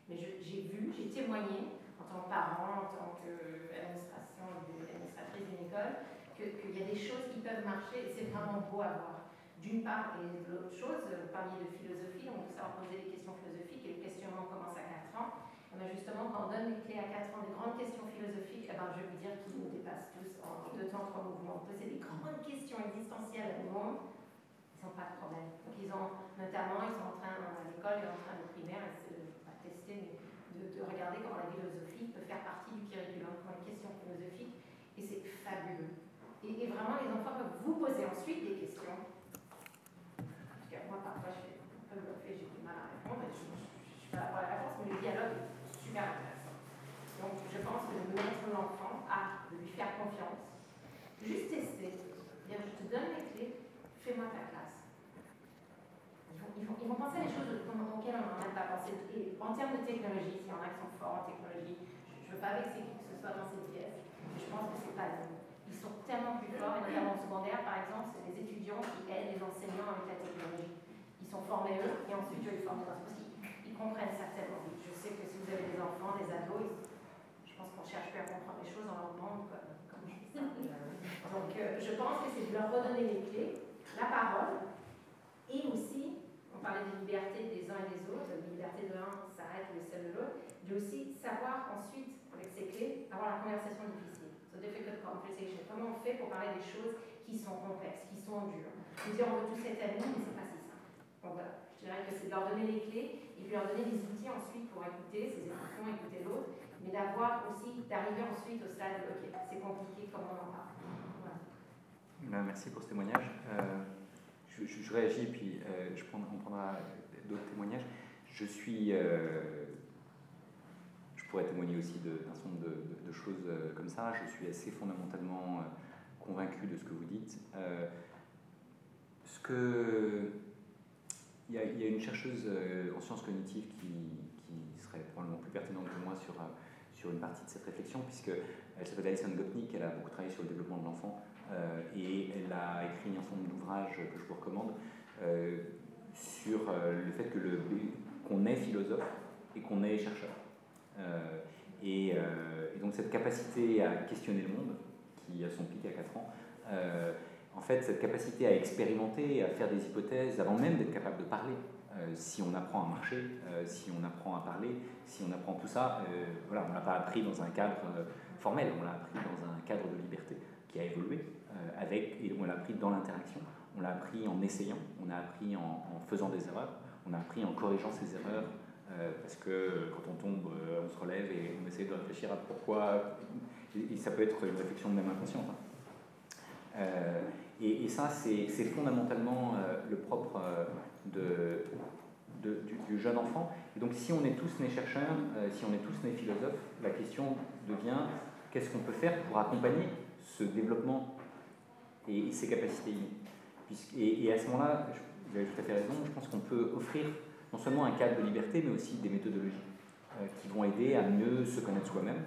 mais j'ai vu, j'ai témoigné en tant que parent, en tant qu'administration, administratrice d'une école, qu'il y a des choses qui peuvent marcher et c'est vraiment beau à voir. D'une part, et l'autre chose, vous parliez de philosophie, on peut savoir poser des questions philosophiques et le questionnement commence à 4 ans. Mais justement, quand on donne les clés à 4 ans des grandes questions philosophiques, eh ben, je vais vous dire qu'ils nous dépassent tous en deux temps, trois mouvements. Poser des grandes questions existentielles au monde, ils n'ont pas de problème. Donc, ils ont, notamment, ils sont en train, à l'école et en train de primaire, de, pas tester, mais de, de, regarder comment la philosophie peut faire partie du curriculum, comme une question philosophique, et c'est fabuleux. Et, et, vraiment, les enfants peuvent vous poser ensuite des questions. Parfois, je fais un peu bluffé, j'ai du mal à répondre, et je ne suis pas pour la réponse, mais le dialogue super intéressant. Donc je pense que de mettre l'enfant à lui faire confiance, juste tester, dire je te donne les clés, fais-moi ta classe. Ils vont, penser à des choses auxquelles on n'a même pas pensé. Et en termes de technologie, s'il y en a qui sont forts en technologie, je ne veux pas vexer qui que ce soit dans cette pièce, mais je pense que c'est pas le Ils sont tellement plus forts, et notamment en secondaire, par exemple, c'est les étudiants qui aident les enseignants avec la technologie. Ils sont formés eux, et ensuite je les forme parce qu'ils comprennent certainement sais que si vous avez des enfants, des ados, je pense qu'on cherche plus à comprendre les choses, on leur demande comme, comme ça. Donc euh, je pense que c'est de leur redonner les clés, la parole, et aussi, on parlait de liberté des uns et des autres, la liberté de l'un s'arrête le celle de l'autre, mais aussi savoir ensuite, avec ces clés, avoir la conversation difficile. So difficult conversation. Comment on fait pour parler des choses qui sont complexes, qui sont dures? Nous dire on veut tous être amis, mais c'est pas je dirais que c'est de leur donner les clés et puis leur donner des outils ensuite pour écouter ces émotions, écouter l'autre, mais d'avoir aussi, d'arriver ensuite au stade, ok, c'est compliqué, comment on en parle. Voilà. Merci pour ce témoignage. Euh, je, je, je, réagis et puis euh, je prends, on prendra d'autres témoignages. Je suis. Euh, je pourrais témoigner aussi d'un certain nombre de, choses comme ça. Je suis assez fondamentalement convaincu de ce que vous dites. Ce que il y, a, une chercheuse euh, en sciences cognitives qui, serait probablement plus pertinente que moi sur, euh, sur une partie de cette réflexion, puisqu'elle s'appelle Alison Gopnik, elle a beaucoup travaillé sur le développement de l'enfant, euh, et elle a écrit un certain nombre d'ouvrages que je vous recommande sur le fait que qu'on est philosophe et qu'on est chercheur. Et, et, donc cette capacité à questionner le monde, qui a son pic à 4 ans, en fait, cette capacité à expérimenter, à faire des hypothèses, avant même d'être capable de parler, euh, si on apprend à marcher, euh, si on apprend à parler, si on apprend tout ça, euh, voilà, on ne l'a pas appris dans un cadre formel, on l'a appris dans un cadre de liberté qui a évolué, avec, et on l'a appris dans l'interaction, on l'a appris en essayant, on a appris en, faisant des erreurs, on a appris en corrigeant ses erreurs, parce que quand on tombe, on se relève et on essaie de réfléchir à pourquoi, et, ça peut être une réflexion même inconsciente. Hein. Et, ça, c'est fondamentalement euh, le propre euh, de, du, jeune enfant. Et donc, si on est tous nés chercheurs, euh, si on est tous nés philosophes, la question devient qu'est-ce qu'on peut faire pour accompagner ce développement et, ces capacités et, et, à ce moment-là, vous avez tout à fait raison, je pense qu'on peut offrir non seulement un cadre de liberté, mais aussi des méthodologies qui vont aider à mieux se connaître soi-même,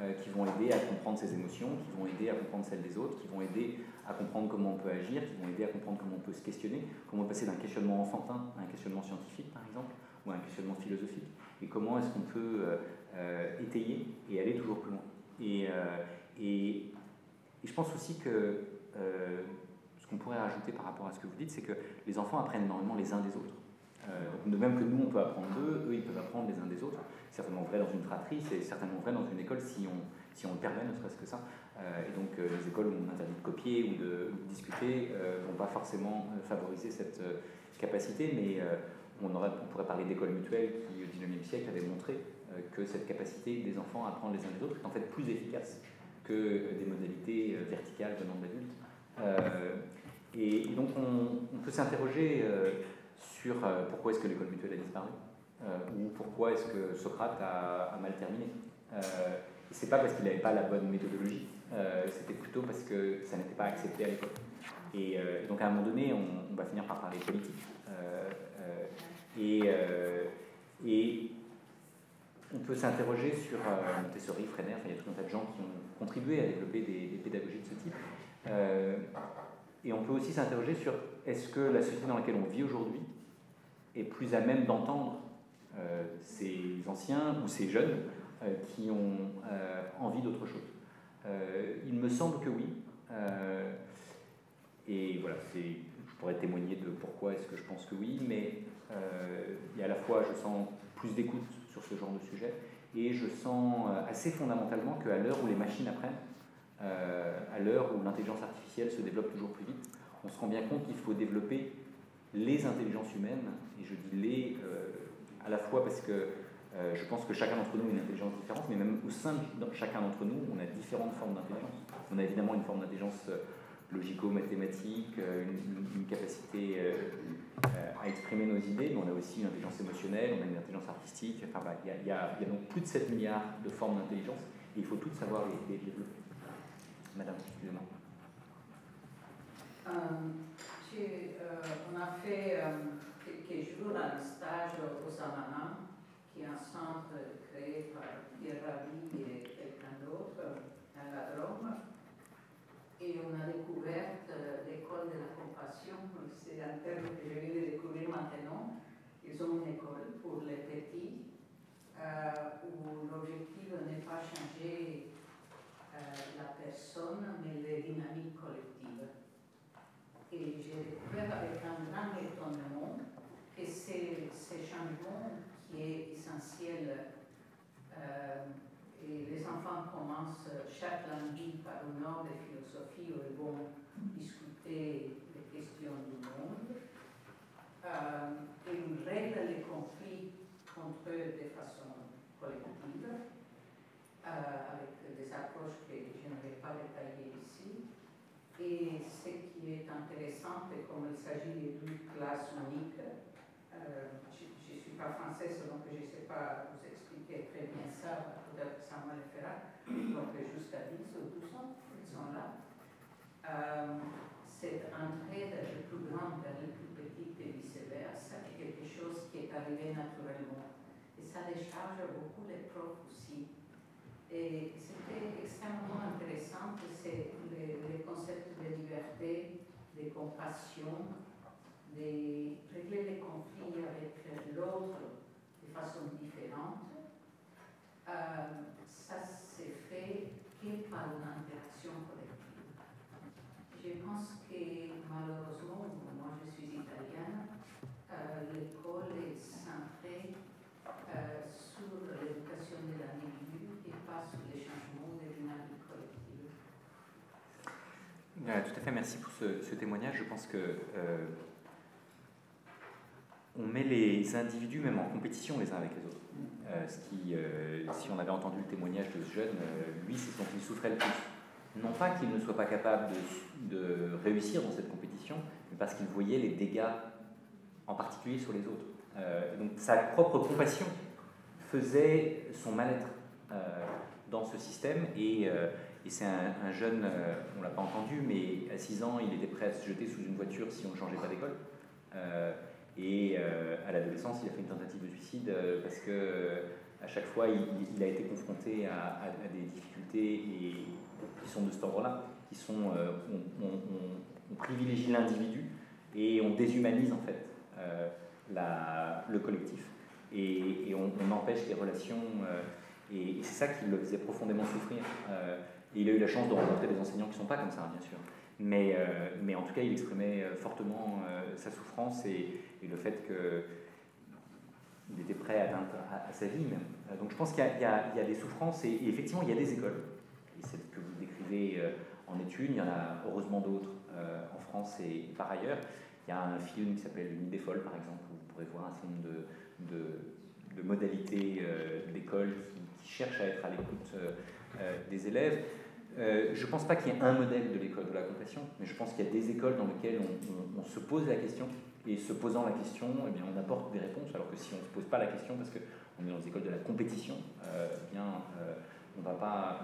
euh, qui vont aider à comprendre ses émotions, qui vont aider à comprendre celles des autres, qui vont aider à comprendre comment on peut agir, qui vont aider à comprendre comment on peut se questionner, comment passer d'un questionnement enfantin à un questionnement scientifique, par exemple, ou à un questionnement philosophique, et comment est-ce qu'on peut euh, euh, étayer et aller toujours plus loin. Et, et, et je pense aussi que ce qu'on pourrait rajouter par rapport à ce que vous dites, c'est que les enfants apprennent énormément les uns des autres. De même que nous, on peut apprendre d'eux, eux, ils peuvent apprendre les uns des autres certainement vrai dans une fratrie, c'est certainement vrai dans une école si on, si on le permet, ne serait-ce que ça. Euh, et donc euh, les écoles où on interdit de copier ou de, discuter euh, vont pas forcément favoriser cette euh, capacité, mais euh, on, pourrait parler d'écoles mutuelles qui, au XIXe siècle, avaient montré que cette capacité des enfants à apprendre les uns les autres est en fait plus efficace que des modalités verticales venant de l'adulte. Et, donc on, peut s'interroger sur pourquoi est-ce que l'école mutuelle a disparu, ou pourquoi est-ce que Socrate a, mal terminé. et c'est pas parce qu'il n'avait pas la bonne méthodologie, c'était plutôt parce que ça n'était pas accepté à l'époque. Et, donc à un moment donné, on, va finir par parler politique. et, et on peut s'interroger sur euh, Montessori, Freinet, il y a tout un tas de gens qui ont contribué à développer des, pédagogies de ce type. Euh, et on peut aussi s'interroger sur est-ce que la société dans laquelle on vit aujourd'hui est plus à même d'entendre euh, ces anciens ou ces jeunes qui ont envie d'autre chose. il me semble que oui. et voilà, je pourrais témoigner de pourquoi est-ce que je pense que oui, mais à la fois, je sens plus d'écoute ce genre de sujet. Et je sens euh, assez fondamentalement qu'à l'heure où les machines apprennent, euh, à l'heure où l'intelligence artificielle se développe toujours plus vite, on se rend bien compte qu'il faut développer les intelligences humaines, et je dis les euh, à la fois parce que je pense que chacun d'entre nous a une intelligence différente, mais même au sein de chacun d'entre nous, on a différentes formes d'intelligence. On a évidemment une forme d'intelligence logico-mathématique, euh, une, capacité euh, euh, à exprimer nos idées, mais on a aussi une intelligence émotionnelle, on a une intelligence artistique. Enfin, bah, il y, a, donc plus de 7 milliards de formes d'intelligence et il faut toutes savoir les, développer. Madame, excusez-moi. on a fait quelques jours un stage au Samana, qui est un centre créé par Pierre Rabhi et quelqu'un d'autre à la Drôme et on a découvert euh, l'école de la compassion. C'est un terme que je de découvrir maintenant. Ils ont une école pour les petits euh, où l'objectif n'est pas changer euh, la personne, mais les dynamiques collectives. Et j'ai découvert avec un grand étonnement que c'est ce changement qui est essentiel. et les enfants commencent chaque lundi par une heure de philosophie où ils vont discuter les questions du monde. Euh, et ils règlent les conflits entre eux de façon collective, euh, des approches que je ne vais pas détailler ici. Et ce qui est intéressant, c'est comme il s'agit d'une classe unique, euh, je ne suis pas française, donc je ne sais pas vous expliquer très bien ça, peut-être que le fera. Donc jusqu'à 10 ou 12 ans, ils sont là. Euh, cette entrée le plus grand vers le plus petit et vice-versa est quelque chose qui est arrivé naturellement. Et ça décharge beaucoup les profs aussi. Et c'était extrêmement intéressant, c'est le, concept de liberté, de compassion, de régler les conflits avec l'autre de façon différente. Euh, ça s'est fait que par une interaction collective. Je pense que malheureusement, moi je suis italienne, euh, l'école est centrée euh, sur l'éducation de l'individu et pas sur les changements des dynamiques collectives. Tout à fait, merci pour ce, témoignage. Je pense que on met les individus même en compétition les uns avec les autres. Euh, ce qui, euh, si on avait entendu le témoignage de ce jeune, euh, lui, c'est ce dont il souffrait le plus. Non pas qu'il ne soit pas capable de, réussir dans cette compétition, mais parce qu'il voyait les dégâts, en particulier sur les autres. donc sa propre compassion faisait son mal-être dans ce système, et, c'est un, jeune, on ne l'a pas entendu, mais à 6 ans, il était prêt à se jeter sous une voiture si on ne changeait pas d'école. Et euh, à l'adolescence, il a fait une tentative de suicide euh, parce que euh, à chaque fois, il, a été confronté à, des difficultés qui sont de cet ordre-là, qui sont on, privilégie l'individu et on déshumanise en fait le collectif et, on, empêche les relations et, c'est ça qui le faisait profondément souffrir. et il a eu la chance de rencontrer des enseignants qui ne sont pas comme ça, bien sûr. Mais, mais en tout cas, il exprimait fortement sa souffrance et, le fait qu'il était prêt à, à, sa vie. Euh, donc je pense qu'il y, a des souffrances et, effectivement il y a des écoles. Et celle que vous décrivez euh, en études, il y en a heureusement d'autres euh, en France et par ailleurs. Il y a un film qui s'appelle Une des folles par exemple, où vous pourrez voir un certain nombre de, modalités d'école qui, cherchent à être à l'écoute des élèves. je ne pense pas qu'il y ait un modèle de l'école de la compassion, mais je pense qu'il y a des écoles dans lesquelles on, se pose la question, et se posant la question, eh bien, on apporte des réponses, alors que si on ne se pose pas la question, parce qu'on est dans des écoles de la compétition, eh bien, on ne va pas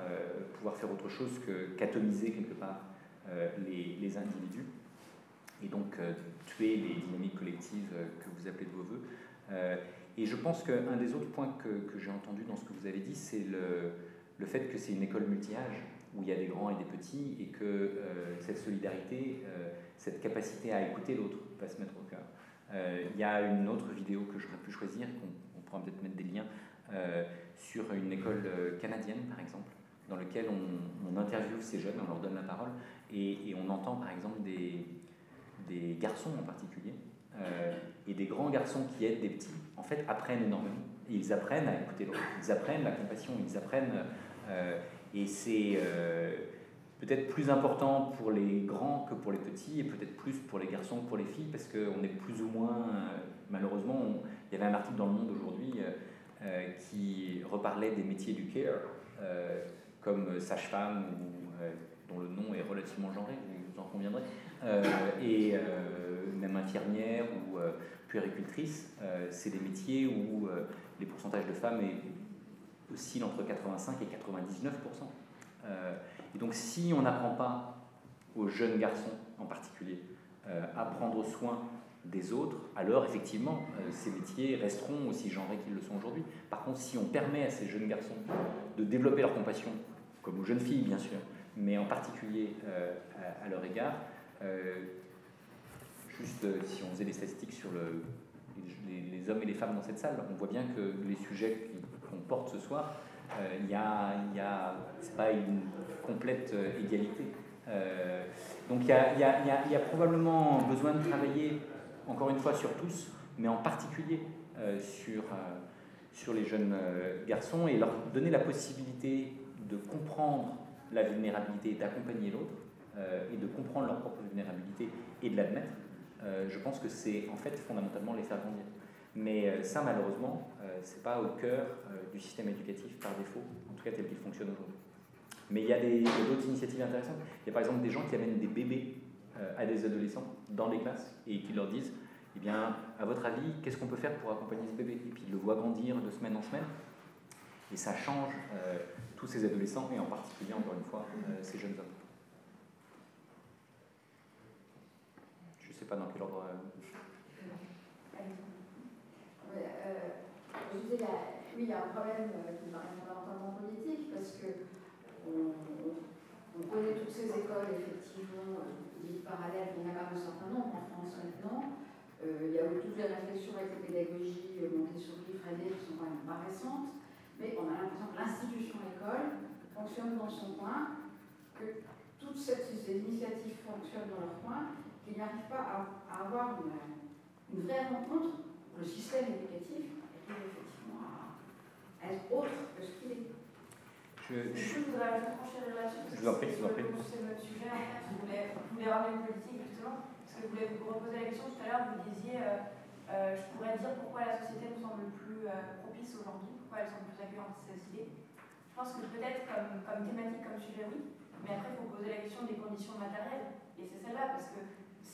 pouvoir faire autre chose que qu'atomiser quelque part les, les, individus, et donc tuer les dynamiques collectives que vous appelez de vos voeux. Et je pense qu'un des autres points que, que j'ai entendu dans ce que vous avez dit, c'est le, le, fait que c'est une école multi-âge, où il y a des grands et des petits, et que euh, cette solidarité, euh, cette capacité à écouter l'autre va se mettre au cœur. Euh, il y a une autre vidéo que j'aurais pu choisir, qu'on pourra peut-être mettre des liens, sur une école canadienne, par exemple, dans laquelle on, on, interviewe ces jeunes, on leur donne la parole, et, et on entend par exemple des, des garçons en particulier, et des grands garçons qui aident des petits en fait, apprennent énormément. ils apprennent à écouter l'autre, ils apprennent la compassion, ils apprennent. Euh, et c'est euh, peut-être plus important pour les grands que pour les petits, et peut-être plus pour les garçons que pour les filles, parce qu'on est plus ou moins. Euh, malheureusement, il y avait un article dans le monde aujourd'hui qui reparlait des métiers du care, comme sage-femme, dont le nom est relativement genré, vous en conviendrez, et même infirmière ou puéricultrice, euh, c'est des métiers où euh, les pourcentages de femmes oscillent entre 85 et 99 euh, Et donc si on n'apprend pas aux jeunes garçons en particulier à prendre soin des autres, alors effectivement, ces métiers resteront aussi genrés qu'ils le sont aujourd'hui. Par contre, si on permet à ces jeunes garçons de développer leur compassion, comme aux jeunes filles bien sûr, mais en particulier à, leur égard, Juste euh, si on faisait des statistiques sur le, les, hommes et les femmes dans cette salle, on voit bien que les sujets qu'on porte ce soir, euh, il y a, y a pas une complète euh, égalité. donc il y y, y a, probablement besoin de travailler, encore une fois, sur tous, mais en particulier sur, sur les jeunes garçons et leur donner la possibilité de comprendre la vulnérabilité, d'accompagner l'autre et de comprendre leur propre vulnérabilité et de l'admettre. Euh, je pense que c'est en fait fondamentalement les faire grandir. Mais euh, ça, malheureusement, euh, ce n'est pas au cœur du système éducatif par défaut, en tout cas tel qu'il fonctionne aujourd'hui. Mais il y a d'autres initiatives intéressantes. Il y a par exemple des gens qui amènent des bébés à des adolescents dans les classes et qui leur disent eh bien, à votre avis, qu'est-ce qu'on peut faire pour accompagner ce bébé? Et puis ils le voient grandir de semaine en semaine. Et ça change tous ces adolescents et en particulier, encore une fois, ces jeunes hommes. Pas dans quel ordre. Euh... je disais, oui, il y a un problème euh, qui est fondamentalement politique parce que on, connaît toutes ces écoles, effectivement, dites parallèles, il y en a même un certain nombre en France maintenant. Euh, il y a eu toutes les réflexions avec les pédagogies euh, Montessori, Freinet, qui sont quand même pas récentes, mais on a l'impression que l'institution école fonctionne dans son coin, que toutes ces initiatives fonctionnent dans leur coin, qu'il n'arrive pas à, avoir une, une, vraie rencontre le système éducatif et qu'il effectivement à, être autre que ce qu'il est. Je, je, voudrais renchérir là-dessus. Je vous en prie, je vous en prie. C'est notre sujet, en fait. Vous voulez, vous voulez ramener le politique, justement, parce que vous voulez vous reposer la question tout à l'heure, vous disiez, euh, euh, je pourrais dire pourquoi la société nous semble plus euh, propice aujourd'hui, pourquoi elle semble plus accueillante à ces idées. Je pense que peut-être comme, comme thématique, comme sujet, oui, mais après, il faut poser la question des conditions matérielles. Et c'est celle-là, parce que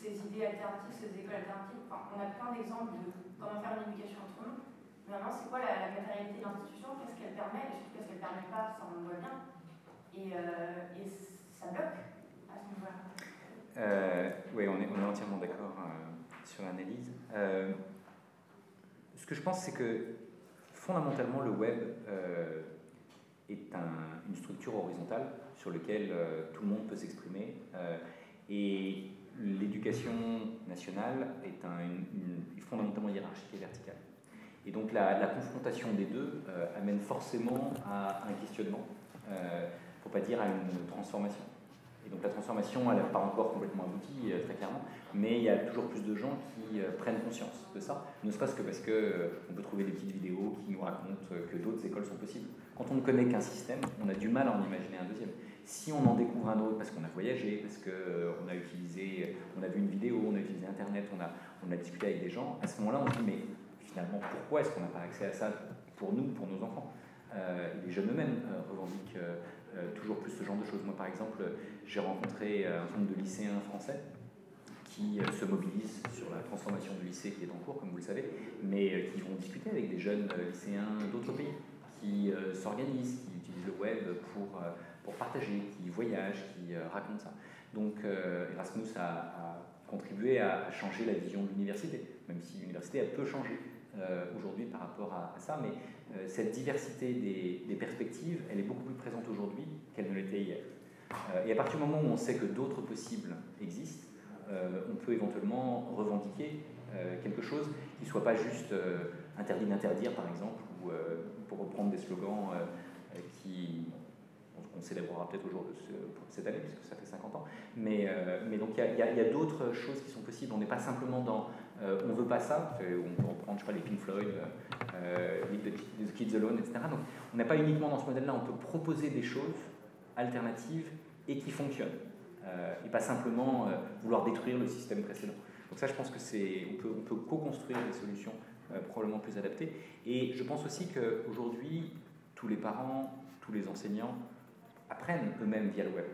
ces idées alternatives, ces écoles alternatives. Enfin, on a plein d'exemples de comment faire une éducation nous. Mais maintenant, c'est quoi la, matérialité de l'institution? Qu'est-ce qu'elle permet? Et surtout, qu'est-ce qu'elle permet pas? Ça, on le voit bien. Et, euh, et ça bloque à ce niveau-là. Euh, oui, on est, on est entièrement d'accord euh, sur l'analyse. Ce que je pense, c'est que fondamentalement, le web est un, une structure horizontale sur laquelle tout le monde peut s'exprimer. et l'éducation nationale est un, une, fondamentalement hiérarchique et verticale. Et donc la, confrontation des deux euh, amène forcément à un questionnement, euh, pour pas dire à une transformation. Et donc la transformation, elle n'est pas encore complètement aboutie, euh, très clairement, mais il y a toujours plus de gens qui euh, prennent conscience de ça, ne serait-ce que parce qu'on peut trouver des petites vidéos qui nous racontent que d'autres écoles sont possibles. Quand on ne connaît qu'un système, on a du mal à en imaginer un deuxième. Si on en découvre un autre parce qu'on a voyagé, parce qu'on euh, a utilisé, on a vu une vidéo, on a utilisé Internet, on a, discuté avec des gens, à ce moment-là, on se dit, mais finalement, pourquoi est-ce qu'on n'a pas accès à ça pour nous, pour nos enfants? Euh, Les jeunes eux-mêmes euh, revendiquent toujours plus ce genre de choses. Moi, par exemple, j'ai rencontré un certain nombre de lycéens français qui se mobilisent sur la transformation du lycée qui est en cours, comme vous le savez, mais qui vont discuter avec des jeunes lycéens d'autres pays, qui s'organisent, qui utilisent le web pour, pour partager, qui voyagent, qui racontent ça. Donc Erasmus a, contribué à, changer la vision de l'université, même si l'université a peu changé aujourd'hui par rapport à, ça, mais cette diversité des, des, perspectives, elle est beaucoup plus présente aujourd'hui qu'elle ne l'était hier. et à partir du moment où on sait que d'autres possibles existent, on peut éventuellement revendiquer quelque chose qui ne soit pas juste interdit d'interdire, par exemple, ou pour reprendre des slogans qui, on célébrera peut-être aujourd'hui cette année, puisque ça fait 50 ans. Mais, euh, mais donc il y a, d'autres choses qui sont possibles. On n'est pas simplement dans euh, on veut pas ça, on peut reprendre je crois, les Pink Floyd, euh, les Kids Alone, etc. Donc on n'est pas uniquement dans ce modèle-là, on peut proposer des choses alternatives et qui fonctionnent. et pas simplement vouloir détruire le système précédent. Donc ça, je pense que c'est, on peut, on peut co-construire des solutions probablement plus adaptées. Et je pense aussi qu'aujourd'hui, tous les parents, tous les enseignants apprennent eux-mêmes via le web.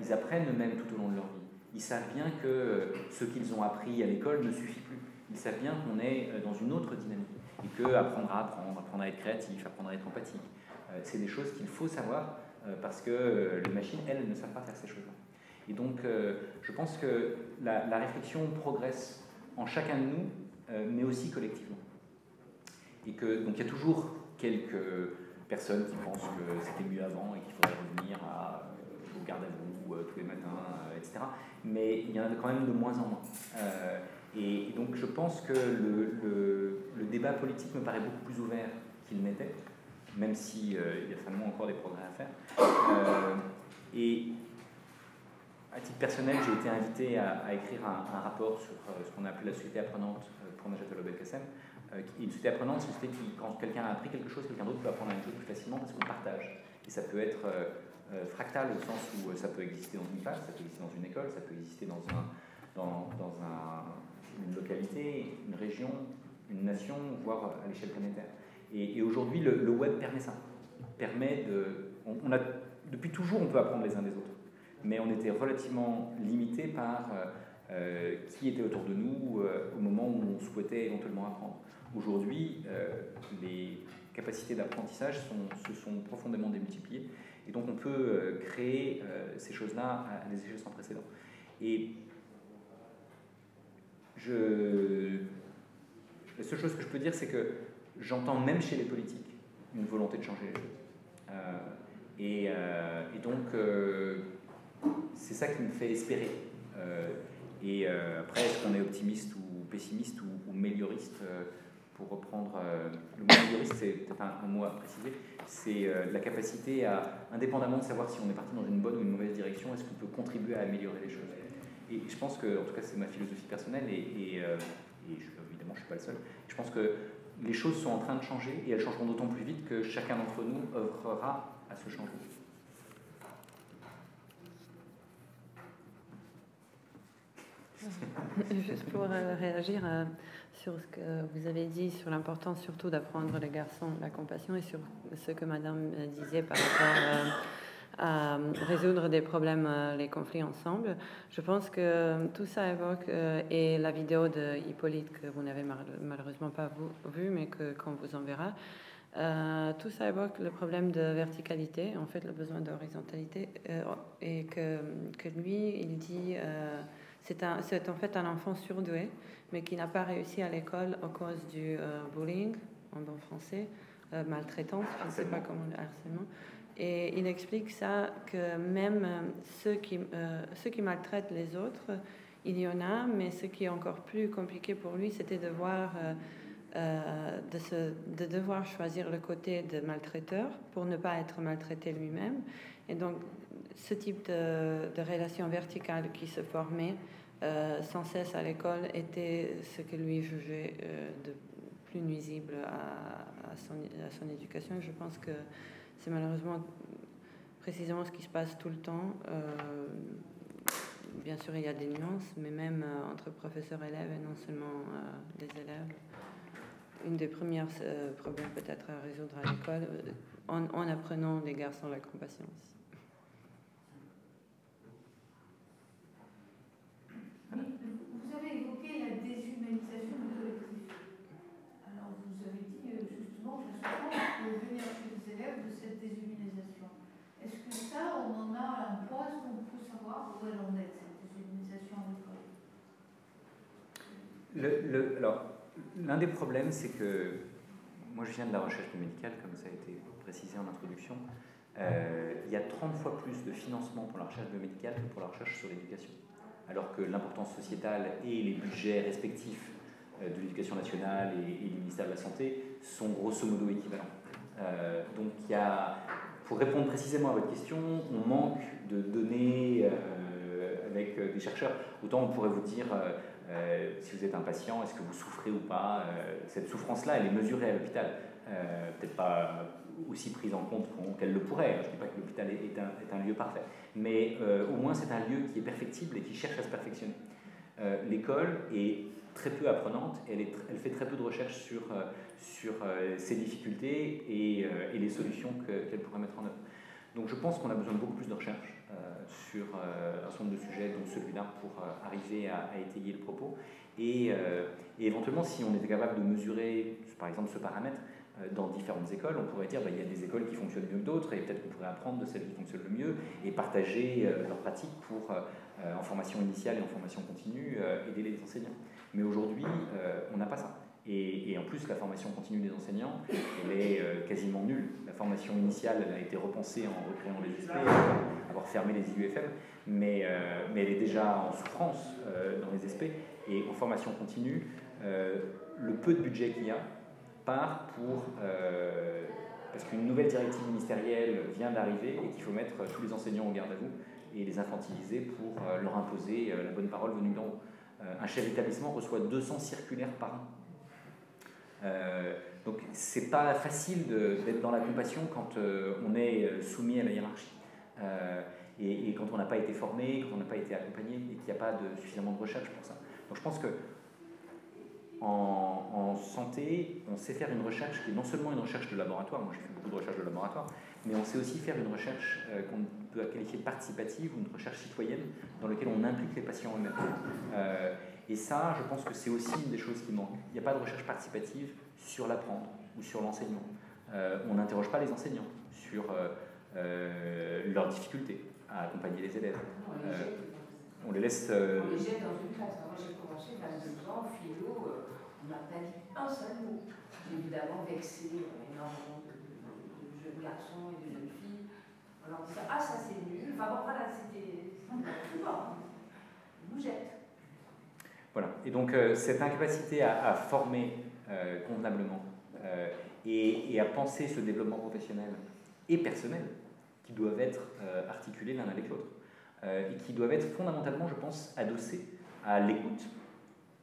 Ils apprennent eux-mêmes tout au long de leur vie. Ils savent bien que ce qu'ils ont appris à l'école ne suffit plus. Ils savent bien qu'on est dans une autre dynamique et que apprendre à apprendre, apprendre à être créatif, apprendre à être empathique, euh, c'est des choses qu'il faut savoir euh, parce que euh, les machines, elles, ne savent pas faire ces choses-là. Et donc, je pense que la, réflexion progresse en chacun de nous, mais aussi collectivement. Et que donc il y a toujours quelques personnes qui pensent que c'était mieux avant et qu'il faudrait revenir à, euh, au garde à vous euh, tous les matins, euh, etc. Mais il y en a quand même de moins en moins. et, donc je pense que le, le, débat politique me paraît beaucoup plus ouvert qu'il n'était, même s'il y a certainement encore des progrès à faire. et à titre personnel, j'ai été invité à, écrire un, rapport sur ce qu'on a appelé la société apprenante pour Najat Euh, une société apprenante, une société qui, quand quelqu'un a appris quelque chose, quelqu'un d'autre peut apprendre la même chose plus facilement parce qu'on partage. Et ça peut être euh, euh, fractal au sens où ça peut exister dans une classe, ça peut exister dans une école, ça peut exister dans, un, dans, dans une localité, une région, une nation, voire à l'échelle planétaire. Et, aujourd'hui, le, web permet ça. Permet de, depuis toujours, on peut apprendre les uns des autres. Mais on était relativement limité par qui était autour de nous au moment où on souhaitait éventuellement apprendre. Aujourd'hui, euh, les capacités d'apprentissage se sont profondément démultipliées. Et donc on peut euh, créer euh, ces choses-là à des échelles sans précédent. Et je... la seule chose que je peux dire, c'est que j'entends même chez les politiques une volonté de changer les choses. Et, donc, c'est ça qui me fait espérer. et après, est-ce qu'on est optimiste ou pessimiste ou, ou mélioriste? Pour reprendre euh, le mot juriste, c'est peut-être un, mot à préciser, c'est euh, la capacité à, indépendamment de savoir si on est parti dans une bonne ou une mauvaise direction, est-ce qu'on peut contribuer à améliorer les choses. Et je pense que, en tout cas, c'est ma philosophie personnelle, et, euh, évidemment, je ne suis pas le seul. Je pense que les choses sont en train de changer, et elles changeront d'autant plus vite que chacun d'entre nous œuvrera à ce changement. *laughs* Juste pour réagir sur ce que vous avez dit sur l'importance surtout d'apprendre les garçons la compassion et sur ce que Madame disait par rapport euh, à résoudre des problèmes, euh, les conflits ensemble. Je pense que tout ça évoque, euh, et la vidéo de Hippolyte que vous n'avez malheureusement pas vue, mais que qu'on vous enverra, tout ça évoque le problème de verticalité, en fait le besoin d'horizontalité, et que, que, lui, il dit, c'est en fait un enfant surdoué mais qui n'a pas réussi à l'école à cause du euh, bullying, en bon français, euh, maltraitance, je ne sais pas comment, harcèlement. Et il explique ça que même euh, ceux qui, ceux qui maltraitent les autres, il y en a, mais ce qui est encore plus compliqué pour lui, c'était de voir, de, se, de devoir choisir le côté de maltraiteur pour ne pas être maltraité lui-même. Et donc, ce type de, de relation verticale qui se formait, euh, sans cesse à l'école était ce que lui jugeait euh, de plus nuisible à, son, à, son, éducation. Je pense que c'est malheureusement précisément ce qui se passe tout le temps. Euh, bien sûr, il y a des nuances, mais même entre professeurs et élèves, et non seulement des élèves. Une des premières problèmes peut-être à résoudre à l'école, en, en, apprenant les garçons la compassion on en a un poids on peut savoir où elle en est, cette déshumanisation en le, le, Alors, l'un des problèmes, c'est que moi je viens de la recherche médicale, comme ça a été précisé en introduction. Euh, il y a 30 fois plus de financement pour la recherche biomédicale que pour la recherche sur l'éducation. Alors que l'importance sociétale et les budgets respectifs euh, de l'éducation nationale et, et, du ministère de la Santé sont grosso modo équivalents. Euh, donc il y a pour répondre précisément à votre question, on manque de données avec des chercheurs. Autant on pourrait vous dire, si vous êtes un patient, est-ce que vous souffrez ou pas Cette souffrance-là, elle est mesurée à l'hôpital. Peut-être pas aussi prise en compte qu'elle le pourrait. Je ne dis pas que l'hôpital est, un, lieu parfait, mais euh, au moins c'est un lieu qui est perfectible et qui cherche à se perfectionner. Euh, l'école est très peu apprenante, elle, fait très peu de recherches sur, euh, sur ses difficultés et, et les solutions qu'elle pourrait mettre en œuvre. Donc je pense qu'on a besoin de beaucoup plus de recherches sur un certain nombre de sujets, dont celui-là, pour arriver à, étayer le propos. Et, éventuellement, si on était capable de mesurer, par exemple, ce paramètre, euh, dans différentes écoles. On pourrait dire qu'il bah, y a des écoles qui fonctionnent mieux que d'autres et peut-être qu'on pourrait apprendre de celles qui fonctionnent le mieux et partager euh, leurs pratiques pour, euh, en formation initiale et en formation continue, aider les enseignants. Mais aujourd'hui, on n'a pas ça. Et, en plus, la formation continue des enseignants, elle est quasiment nulle. La formation initiale, elle a été repensée en recréant les SP, avoir fermé les IUFM, mais, mais elle est déjà en souffrance dans les SP. Et en formation continue, le peu de budget qu'il y a, part pour. Euh, parce qu'une nouvelle directive ministérielle vient d'arriver et qu'il faut mettre tous les enseignants au garde à vous et les infantiliser pour euh, leur imposer euh, la bonne parole venue d'en haut. Un chef d'établissement reçoit 200 circulaires par an. donc c'est pas facile d'être dans la compassion quand on est soumis à la hiérarchie. Et, quand on n'a pas été formé, quand on n'a pas été accompagné et qu'il n'y a pas de, suffisamment de recherche pour ça. Donc je pense que en, santé, on sait faire une recherche qui est non seulement une recherche de laboratoire, moi j'ai fait beaucoup de recherche de laboratoire, mais on sait aussi faire une recherche euh, qu'on peut qualifier de participative ou une recherche citoyenne dans laquelle on implique les patients eux-mêmes. Euh, et ça, je pense que c'est aussi une des choses qui manque. Il n'y a pas de recherche participative sur l'apprendre ou sur l'enseignement. Euh, on n'interroge pas les enseignants sur leurs difficultés à accompagner les élèves. on les laisse. On les jette dans une classe. Moi j'ai commencé 22 ans, philo on n'a pas dit un seul mot. J'ai évidemment vexé énormément de, garçons et de jeunes filles en leur disant Ah, ça c'est nul. Enfin bon, voilà, c'était. nous jette. Voilà. Et donc, euh, cette incapacité à, former euh, convenablement euh, et, à penser ce développement professionnel et personnel qui doivent être articulés l'un avec l'autre et qui doivent être fondamentalement, je pense, adossés à l'écoute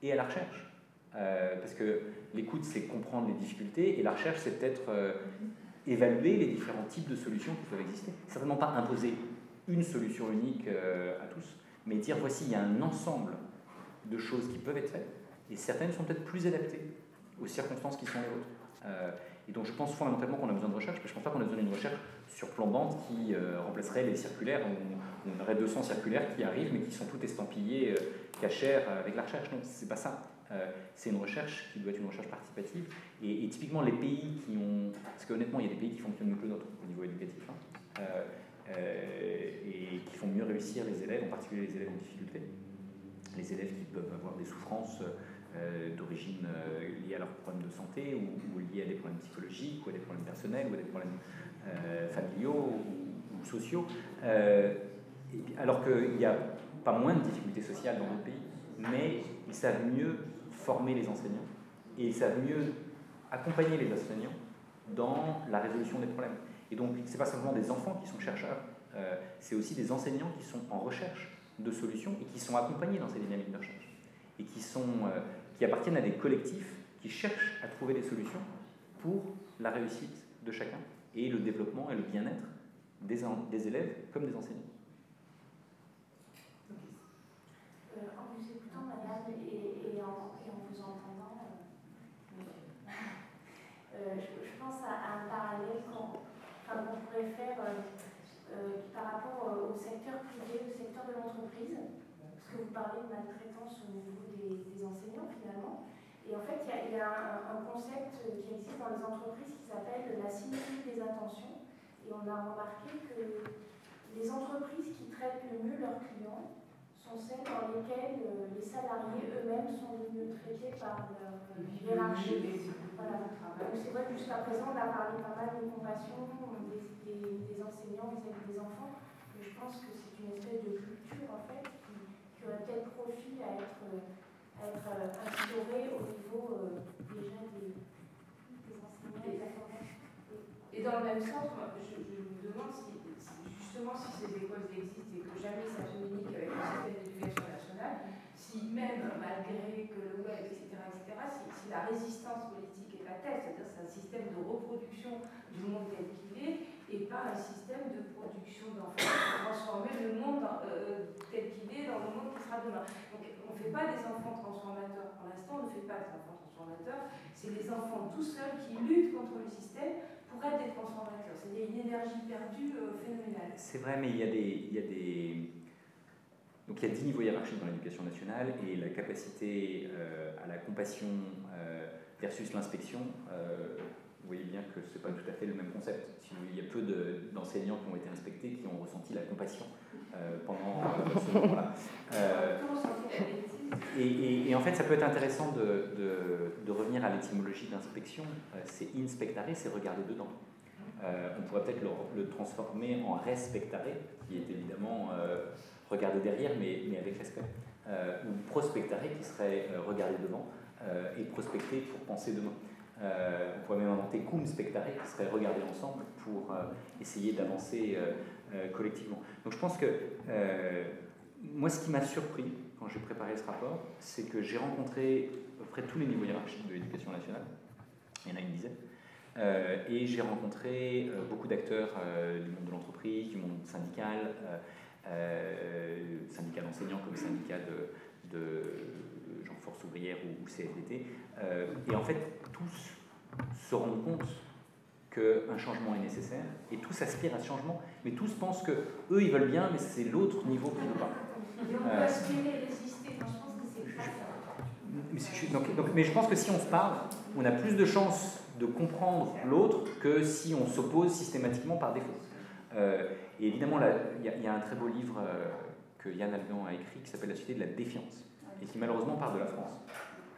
et à la recherche. Parce que l'écoute, c'est comprendre les difficultés, et la recherche, c'est peut-être euh, évaluer les différents types de solutions qui peuvent exister. Certainement pas imposer une solution unique euh, à tous, mais dire voici, il y a un ensemble de choses qui peuvent être faites, et certaines sont peut-être plus adaptées aux circonstances qui sont les vôtres. et donc je pense fondamentalement qu'on a besoin de recherche, mais je ne pense pas qu'on a besoin d'une recherche sur plan bande qui remplacerait les circulaires. On, on, aurait 200 circulaires qui arrivent, mais qui sont toutes estampillées cachères avec la recherche. Non, c'est pas ça. Euh, c'est une recherche qui doit être une recherche participative. Et, typiquement, les pays qui ont. Parce qu'honnêtement, il y a des pays qui fonctionnent mieux que d'autres au niveau éducatif. Hein, euh, euh, et qui font mieux réussir les élèves, en particulier les élèves en difficulté. Les élèves qui peuvent avoir des souffrances d'origine liées à leurs problèmes de santé ou, liées à des problèmes psychologiques ou à des problèmes personnels ou à des problèmes familiaux ou, sociaux. alors qu'il n'y a pas moins de difficultés sociales dans d'autres pays, mais ils savent mieux former les enseignants et ils savent mieux accompagner les enseignants dans la résolution des problèmes. Et donc, ce n'est pas simplement des enfants qui sont chercheurs, euh, c'est aussi des enseignants qui sont en recherche de solutions et qui sont accompagnés dans ces dynamiques de recherche et qui, sont, euh, qui appartiennent à des collectifs qui cherchent à trouver des solutions pour la réussite de chacun et le développement et le bien-être des, élèves comme des enseignants. faire euh, euh, par rapport euh, au secteur privé, au secteur de l'entreprise, parce que vous parlez de maltraitance au niveau des, enseignants finalement. Et en fait, il y a, un, concept qui existe dans les entreprises qui s'appelle la symétrie des attentions. Et on a remarqué que les entreprises qui traitent le mieux leurs clients sont celles dans lesquelles euh, les salariés eux-mêmes sont mieux traités par leur hiérarchie. Voilà. Donc c'est vrai que jusqu'à présent, on a parlé pas mal de compassion des, des, des enseignants vis-à-vis des enfants, mais je pense que c'est une espèce de culture en fait qui, qui aurait peut-être profit à être, à être instaurée au niveau euh, déjà des, des enseignants. Et, et dans le même sens, je, je me demande si, justement si ces écoles existent et que jamais ça communique avec le système si même malgré que le web, etc., etc., si, la résistance politique est à telle, c'est-à-dire c'est un système de reproduction du monde tel qu'il est, et pas un système de production d'enfants pour transformer le monde euh, tel qu'il est dans le monde qui sera demain. Donc on ne fait pas des enfants transformateurs. Pour l'instant, on ne fait pas des enfants transformateurs. C'est des enfants tout seuls qui luttent contre le système pour être des transformateurs. C'est-à-dire une énergie perdue euh, phénoménale. C'est vrai, mais il y a des. Il y a des... Donc il y a 10 niveaux hiérarchiques dans l'éducation nationale et la capacité euh, à la compassion euh, versus l'inspection, euh, vous voyez bien que ce n'est pas tout à fait le même concept. Il y a peu d'enseignants qui ont été inspectés qui ont ressenti la compassion pendant ce moment-là. Et, en fait, ça peut être intéressant de, revenir à l'étymologie d'inspection. c'est inspectare, c'est regarder dedans. on pourrait peut-être le, transformer en respectare, qui est évidemment regarder derrière, mais, avec respect. ou prospectare, qui serait regarder devant et prospecter pour penser demain. Euh, on pourrait même inventer cum spectare, qui serait regarder ensemble pour euh, essayer d'avancer euh, collectivement. Donc je pense que moi, ce qui m'a surpris quand j'ai préparé ce rapport, c'est que j'ai rencontré à peu près tous les niveaux hiérarchiques de l'éducation nationale, il y en a une dizaine, et j'ai rencontré beaucoup d'acteurs du monde de l'entreprise, du monde syndical, syndicat d'enseignants comme syndicat de, de genre Force ouvrière ou, ou CFDT, et en fait, tous se rendent compte qu'un changement est nécessaire et tous aspirent à ce changement, mais tous pensent que eux ils veulent bien, mais c'est l'autre niveau qui ne veut pas. Et on peut euh, aspirer, résister. je pense que c'est pas ça. Donc, donc, mais je pense que si on se parle, on a plus de chances de comprendre l'autre que si on s'oppose systématiquement par défaut. Euh, et évidemment, il y, a un très beau livre euh, que Yann Algan a écrit qui s'appelle La Société de la défiance et qui malheureusement parle de la France.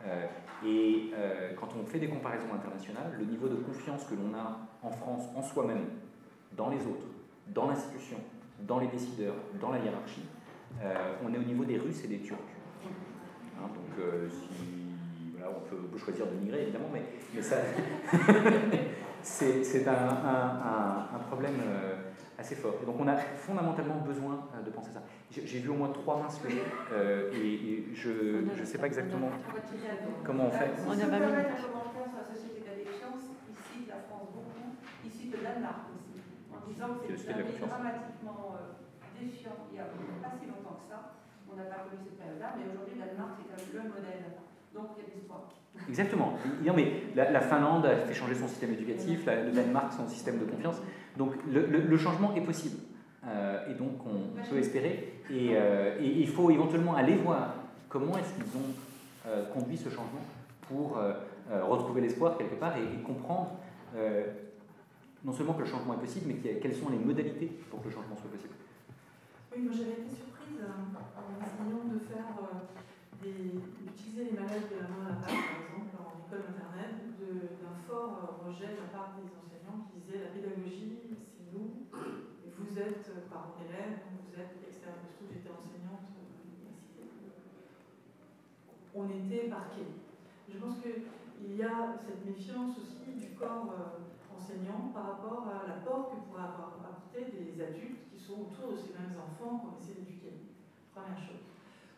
Euh, et quand on fait des comparaisons internationales, le niveau de confiance que l'on a en France, en soi-même, dans les autres, dans l'institution, dans les décideurs, dans la hiérarchie, on est au niveau des Russes et des Turcs. Hein, donc, si, voilà, on, peut, choisir de migrer évidemment, mais, mais ça, *laughs* c'est un, un, un, un, problème assez fort. Et donc, on a fondamentalement besoin de penser ça. J'ai vu au moins trois mains se lever euh, et, et, je ne sais pas exactement comment on fait. On a pas mis un commentaire sur la société de la défiance, ici de la France beaucoup, ici de Danemark aussi, en disant que c'est un pays dramatiquement euh, défiant il n'y a pas si longtemps que ça. On n'a pas connu cette période-là, mais aujourd'hui, Danemark, c'est le modèle. Donc il y a de l'espoir. Exactement. Non, mais la, la, Finlande a fait changer son système éducatif, la, le Danemark son système de confiance. Donc le, le, le changement est possible. Euh, et donc on peut espérer. Et, euh, et, il faut éventuellement aller voir comment est-ce qu'ils ont euh, conduit ce changement pour retrouver l'espoir quelque part et, et comprendre non seulement que le changement est possible, mais quelles sont les modalités pour que le changement soit possible. Oui, moi j'avais été surprise en essayant de faire d'utiliser les manettes de la main à la page, par exemple, en école maternelle, d'un fort rejet de la part des enseignants qui disaient la pédagogie, c'est nous, vous êtes euh, parent d'élève, vous êtes externe, surtout j'étais enseignante à l'université. On était parqués. Je pense qu'il y a cette méfiance aussi du corps euh, enseignant par rapport à l'apport que pourraient apporté des adultes qui sont autour de ces mêmes enfants qu'on essaie d'éduquer. Première chose.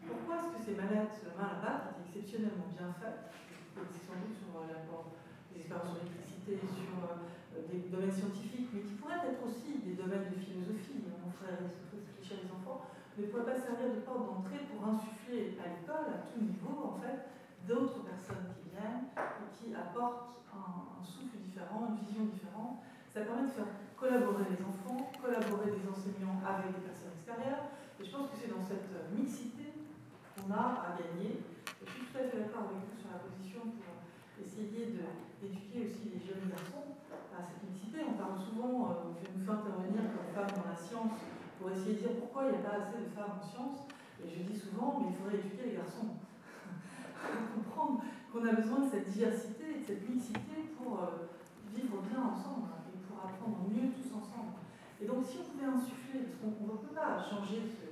Pourquoi est-ce que ces manettes main à la pâte étaient exceptionnellement bien faites sans doute sur l'apport des expériences sur l'électricité, sur euh, des domaines scientifiques, mais qui pourraient être aussi des domaines de philosophie. Mon frère réfléchir les enfants, ne pourraient pas servir de porte d'entrée pour insuffler à l'école, à tout niveau, en fait, d'autres personnes qui viennent et qui apportent un, un, souffle différent, une vision différente. Ça permet de faire collaborer les enfants, collaborer des enseignants avec des personnes extérieures. Et je pense que c'est dans cette mixité a à gagner. je suis tout à fait d'accord avec vous sur la position pour essayer d'éduquer aussi les jeunes garçons à cette mixité. On parle souvent, euh, on nous fait intervenir comme femmes dans la science pour essayer de dire pourquoi il n'y a pas assez de femmes en sciences. Et je dis souvent, mais il faudrait éduquer les garçons. *laughs* comprendre qu'on a besoin de cette diversité, de cette mixité pour euh, vivre bien ensemble et pour apprendre mieux tous ensemble. Et donc, si on pouvait insuffler, parce qu'on ne peut pas changer ce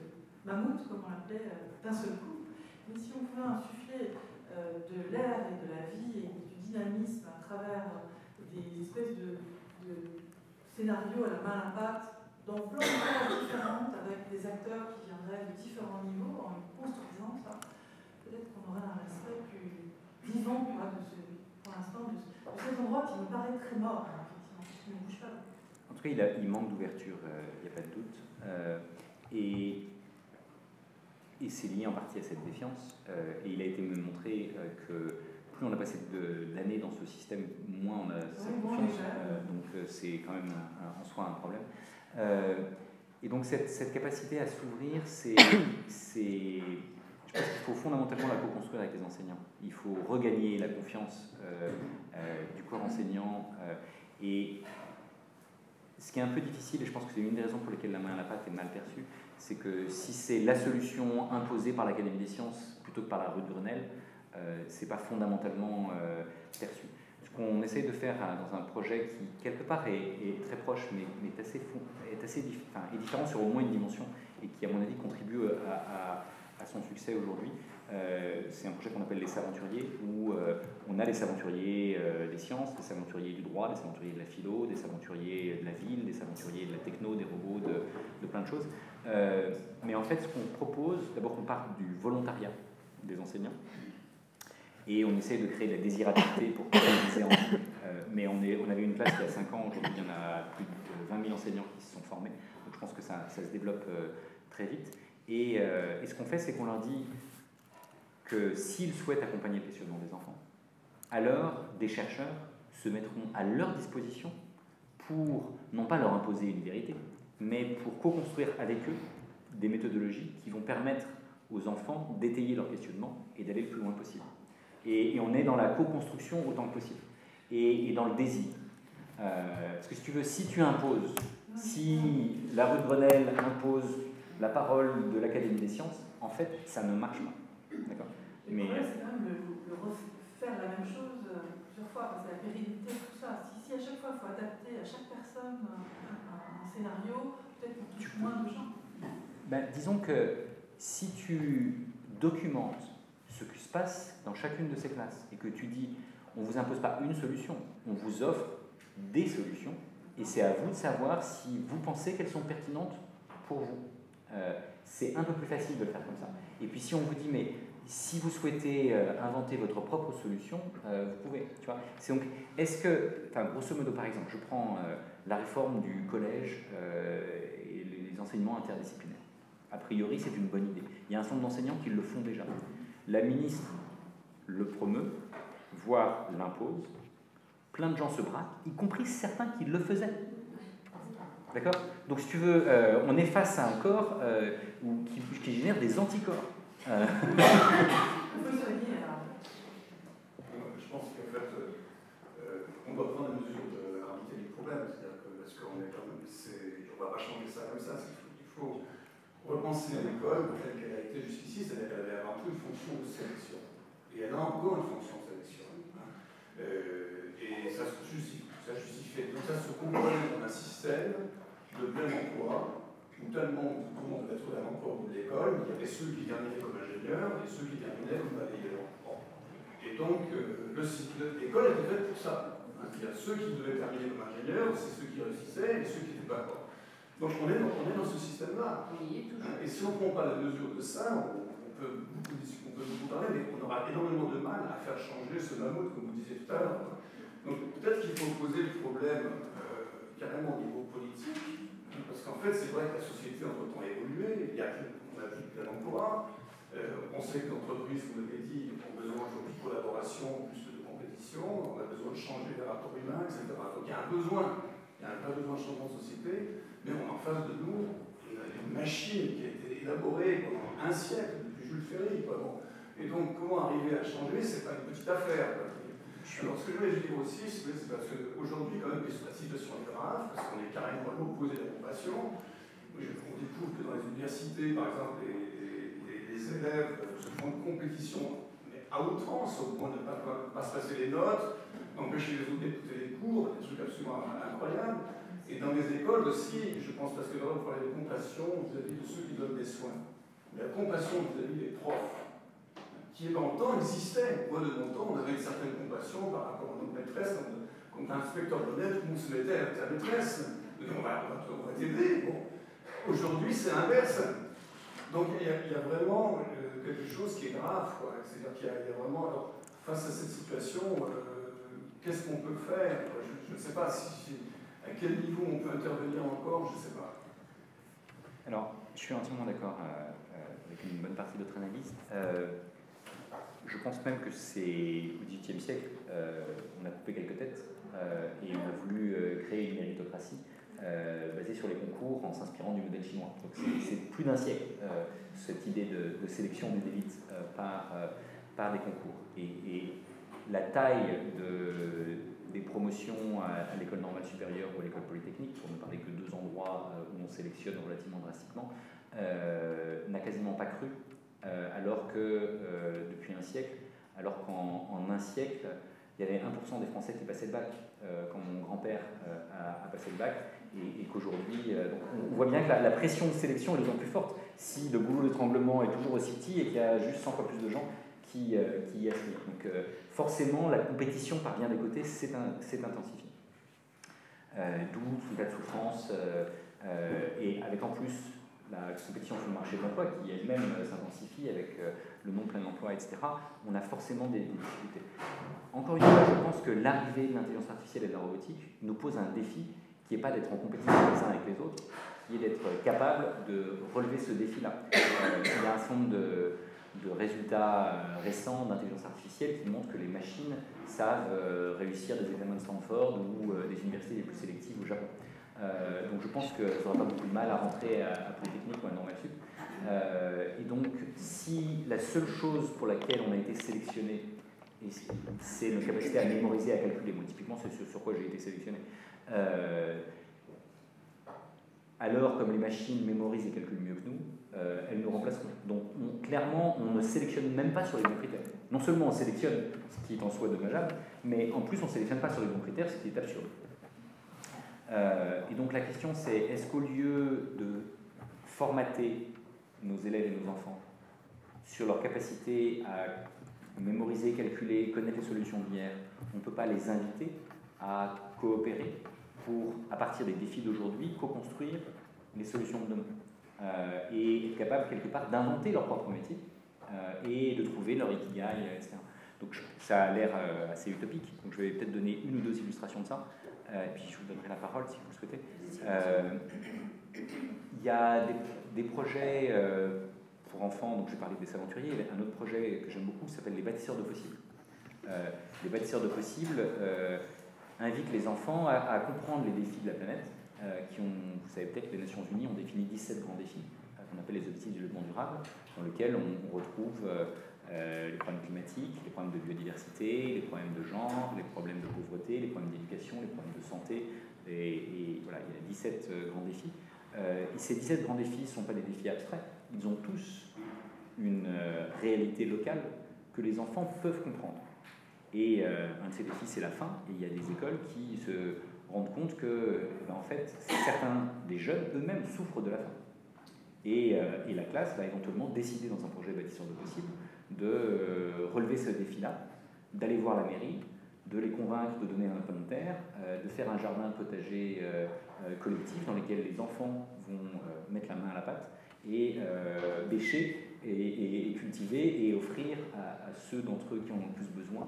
mammouth, comme on l'appelait, euh, d'un seul coup, mais si on pouvait insuffler euh, de l'air et de la vie et du dynamisme à travers des espèces de, scénarios à la main impact dans plein de cas différentes avec des acteurs qui viendraient de différents niveaux en construisant ça, peut-être qu'on aurait un respect plus vivant pour l'instant de, cet endroit qui me paraît très mort, effectivement, qui ne bouge pas il, manque d'ouverture, il euh, n'y a pas de doute. Euh, et, et c'est lié en partie à cette défiance. Euh, et il a été montré que plus on a passé d'années dans ce système, moins on a cette confiance. donc c'est quand même en soi un problème. et donc cette, cette capacité à s'ouvrir, *coughs* c'est, je pense qu'il faut fondamentalement la co-construire avec les enseignants. Il faut regagner la confiance du corps enseignant et ce qui est un peu difficile, et je pense que c'est une des raisons pour lesquelles la main à la pâte est mal perçue, c'est que si c'est la solution imposée par l'Académie des sciences plutôt que par la rue de Grenelle, euh, c'est pas fondamentalement euh, perçu. Ce qu'on essaye de faire hein, dans un projet qui, quelque part, est, très proche, mais, est assez, est assez différent sur au moins une dimension, et qui, à mon avis, contribue à son succès aujourd'hui, euh, c'est un projet qu'on appelle les Saventuriers, où euh, on a les Saventuriers euh, des sciences, des Saventuriers du droit, des Saventuriers de la philo, des Saventuriers de la ville, des Saventuriers de la techno, des robots, de, plein de choses. Mais en fait, ce qu'on propose, d'abord, on part du volontariat des enseignants, et on essaie de créer de la désirabilité pour organiser en mais on, est, on avait une classe il y a 5 ans, aujourd'hui il y en a plus de 20 000 enseignants qui se sont formés, donc je pense que ça, ça se développe très vite. Et, et ce qu'on fait, c'est qu'on leur dit que s'ils souhaitent accompagner le questionnement des enfants, alors des chercheurs se mettront à leur disposition pour, non pas leur imposer une vérité, mais pour co-construire avec eux des méthodologies qui vont permettre aux enfants d'étayer leur questionnement et d'aller le plus loin possible. Et, on est dans la co-construction autant que possible, et, dans le désir. Euh, parce que si tu veux, si tu imposes, si la rue de Grenelle impose la parole de l'Académie des sciences, en fait, ça ne marche pas. D'accord mais c'est quand même le, refaire la même chose euh, plusieurs fois, parce que la pérennité, tout ça. Si, à chaque fois il faut adapter à chaque personne un, scénario, peut-être qu'on touche moins de gens. Ben, disons que si tu documentes ce qui se passe dans chacune de ces classes et que tu dis on ne vous impose pas une solution, on vous offre des solutions et c'est à vous de savoir si vous pensez qu'elles sont pertinentes pour vous. Euh, c'est un peu plus facile de le faire comme ça. Et puis si on vous dit mais si vous souhaitez euh, inventer votre propre solution, euh, vous pouvez. Tu vois donc, est-ce que, enfin, grosso modo, par exemple, je prends la réforme du collège et les enseignements interdisciplinaires. A priori, c'est une bonne idée. Il y a un certain nombre d'enseignants qui le font déjà. La ministre le promeut, voire l'impose. Plein de gens se braquent, y compris certains qui le faisaient. D'accord? Donc, si tu veux, on est face à un corps qui, qui génère des anticorps. Euh. *laughs* Je pense qu'en fait, euh, on doit prendre la mesure de la réalité du problème. On ne va pas changer ça comme ça. Il faut repenser l'école telle qu'elle a été jusqu'ici, c'est-à-dire qu'elle avait avant tout une fonction de sélection. Et elle a encore une fonction de sélection. Hein. Euh, et ça se justifie. Donc ça se comprenait dans un système de plein emploi où tellement tout le monde devait trouver un emploi au bout de l'école, il y avait ceux qui terminaient comme ingénieurs et ceux qui terminaient comme balayeurs. Et donc, euh, l'école était faite pour ça. Il y a ceux qui devaient terminer comme ingénieurs, c'est ceux qui réussissaient et ceux qui n'étaient pas bons. Donc on est dans, on est dans ce système-là. et si on ne prend pas la mesure de ça, on, peut beaucoup, on peut beaucoup parler, mais on aura énormément de mal à faire changer ce mammouth, comme vous disiez tout à l'heure. Donc peut-être qu'il faut poser le problème euh, carrément au niveau politique, parce qu'en fait, c'est vrai que la société entre-temps a évolué, il y a on a plus de plein emploi, euh, on sait que les entreprises, vous l'avez dit, ont besoin aujourd'hui de collaboration plus on a besoin de changer les rapports humains, etc. Donc il y a un besoin, il y a un vrai besoin de changement de société, mais on a en face de nous une, machine qui a été élaborée pendant un siècle, depuis Jules Ferry. Bon. Et donc, comment arriver à changer, c'est pas une petite affaire. Alors, ce que je voulais dire aussi, c'est parce qu'aujourd'hui, quand même, la situation est grave, parce qu'on est carrément à l'opposé la compassion. On découvre que dans les universités, par exemple, les, les élèves se font de compétition à outrance, au point de ne pas, se passer les notes, d'empêcher les autres d'écouter les cours, des trucs absolument incroyables. Et dans les écoles aussi, je pense parce que là, on parlait de compassion vis-à-vis de ceux qui donnent des soins. La compassion vis-à-vis des profs, qui dans le temps existait. Moi, de mon temps, on avait une certaine compassion par rapport à notre maîtresse, comme un inspecteur d'honnête, on se mettait avec sa maîtresse. On va, on va t'aider. Bon. Aujourd'hui, c'est l'inverse. Donc il y, a, vraiment euh, quelque chose qui est grave. C'est-à-dire qu'il y, a vraiment, alors, face à cette situation, euh, qu'est-ce qu'on peut faire Je ne sais pas si, à quel niveau on peut intervenir encore, je ne sais pas. Alors, je suis entièrement d'accord euh, avec une bonne partie de votre analyse. je pense même que c'est au XVIIIe siècle, on a coupé quelques têtes et on a voulu créer une méritocratie. Euh, basé sur les concours en s'inspirant du modèle chinois. c'est plus d'un siècle, euh, cette idée de, sélection des élites euh, par, par des concours. Et, la taille de, des promotions à, l'école normale supérieure ou à l'école polytechnique, pour ne parler que deux endroits où on sélectionne relativement drastiquement, n'a quasiment pas cru, alors que depuis un siècle, alors qu'en un siècle, il y avait 1% des Français qui passaient le bac quand mon grand-père a, passé le bac, et, qu'aujourd'hui, euh, on voit bien que la, pression de sélection est d'autant plus forte si le goulot d'étranglement est toujours aussi petit et qu'il y a juste 100 fois plus de gens qui, euh, qui y aspirent. Donc euh, forcément, la compétition par bien des côtés s'est intensifiée. D'où le cas de souffrance, et avec en plus la compétition sur le marché de l'emploi qui elle-même s'intensifie avec le non plein emploi, etc., on a forcément des, difficultés. Encore une fois, je pense que l'arrivée de l'intelligence artificielle et de la robotique nous pose un défi qui n'est pas d'être en compétition les uns avec les autres, qui est d'être capable de relever ce défi-là. Euh, il y a un certain nombre de, résultats euh, récents d'intelligence artificielle qui montrent que les machines savent euh, réussir des examens de Stanford ou des universités les plus sélectives au Japon. donc je pense que ça n'aura pas beaucoup de mal à rentrer à, Polytechnique ou à Normal et donc si la seule chose pour laquelle on a été sélectionné, c'est notre capacité à mémoriser, à calculer, moi typiquement c'est sur quoi j'ai été sélectionné, euh, alors, comme les machines mémorisent et calculent mieux que nous, euh, elles nous remplaceront. Donc, clairement, on ne sélectionne même pas sur les bons critères. Non seulement on sélectionne, ce qui est en soi dommageable, mais en plus on ne sélectionne pas sur les bons critères, ce qui est absurde. Euh, et donc la question c'est, est-ce qu'au lieu de formater nos élèves et nos enfants sur leur capacité à mémoriser, calculer, connaître les solutions d'hier, on ne peut pas les inviter à coopérer pour, à partir des défis d'aujourd'hui, co-construire les solutions de demain. Euh, et être capable, quelque part, d'inventer leur propre métier euh, et de trouver leur ikigai, etc. Donc ça a l'air euh, assez utopique. Donc je vais peut-être donner une ou deux illustrations de ça, et puis je vous donnerai la parole si vous le souhaitez. Il y a des, projets pour enfants, donc je vais parler des aventuriers, un autre projet que j'aime beaucoup s'appelle les bâtisseurs de possibles. les bâtisseurs de possibles, invite les enfants à, comprendre les défis de la planète, euh, vous savez peut-être que les Nations Unies ont défini 17 grands défis, euh, qu'on appelle les objectifs du développement durable, dans lesquels on, retrouve euh, les problèmes climatiques, les problèmes de biodiversité, les problèmes de genre, les problèmes de pauvreté, les problèmes d'éducation, les problèmes de santé, et, voilà, il y a 17 grands défis. et ces 17 grands défis ne sont pas des défis abstraits, ils ont tous une réalité locale que les enfants peuvent comprendre. Et euh, un de ces défis, c'est la faim. Et il y a des écoles qui se rendent compte que, eh ben, en fait, certains des jeunes eux-mêmes souffrent de la faim. Et, euh, et, la classe va éventuellement décider dans un projet bâtisseur de possible de euh, relever ce défi-là, d'aller voir la mairie, de les convaincre de donner un peu de terre, de faire un jardin potager collectif dans lequel les enfants vont mettre la main à la pâte et bêcher et, cultiver et offrir à, à ceux d'entre eux qui en ont le plus besoin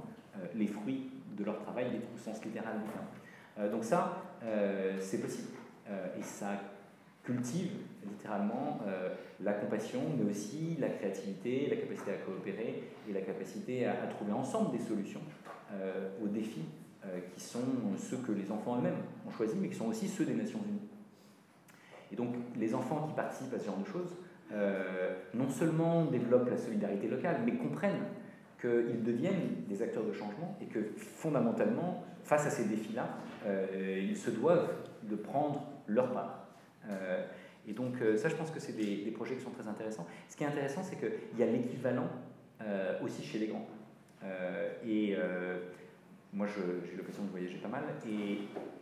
les fruits de leur travail, les au sens littéral du terme. Euh, donc ça, euh, c'est possible. et ça cultive littéralement la compassion, mais aussi la créativité, la capacité à coopérer et la capacité à, trouver ensemble des solutions aux défis qui sont ceux que les enfants eux-mêmes ont choisis, mais qui sont aussi ceux des Nations Unies. Et donc les enfants qui participent à ce genre de choses, non seulement développent la solidarité locale, mais comprennent qu'ils deviennent des acteurs de changement et que fondamentalement, face à ces défis-là, euh, ils se doivent de prendre leur part. Euh, Et donc ça, je pense que c'est des, projets qui sont très intéressants. Ce qui est intéressant, c'est qu'il y a l'équivalent aussi chez les grands. et moi, j'ai eu l'occasion de voyager pas mal. Et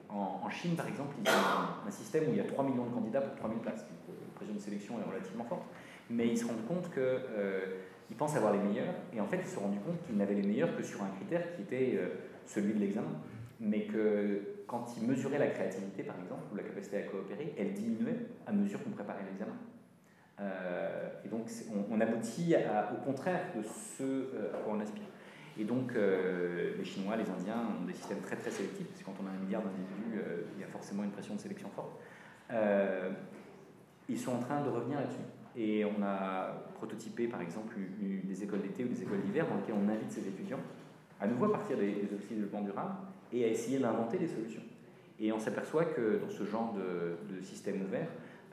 en, Chine, par exemple, ils ont un, système où il y a 3 millions de candidats pour 3000 places. Donc, la pression de sélection est relativement forte. Mais ils se rendent compte qu'ils pensent avoir les meilleurs. Et en fait, ils se sont rendus compte qu'ils n'avaient les meilleurs que sur un critère qui était celui de l'examen. Mais que quand ils mesuraient la créativité, par exemple, ou la capacité à coopérer, elle diminuait à mesure qu'on préparait l'examen. Euh, et donc, on, aboutit au contraire de ce à quoi on aspire. Et donc, euh, les Chinois, les Indiens ont des systèmes très très sélectifs, parce que quand on a un milliard d'individus, euh, il y a forcément une pression de sélection forte. ils sont en train de revenir là-dessus. Et on a prototypé, par exemple, des écoles d'été ou des écoles d'hiver dans lesquelles on invite ces étudiants à nouveau à partir des, des officiers de développement durable et à essayer d'inventer des solutions. Et on s'aperçoit que dans ce genre de, système ouvert,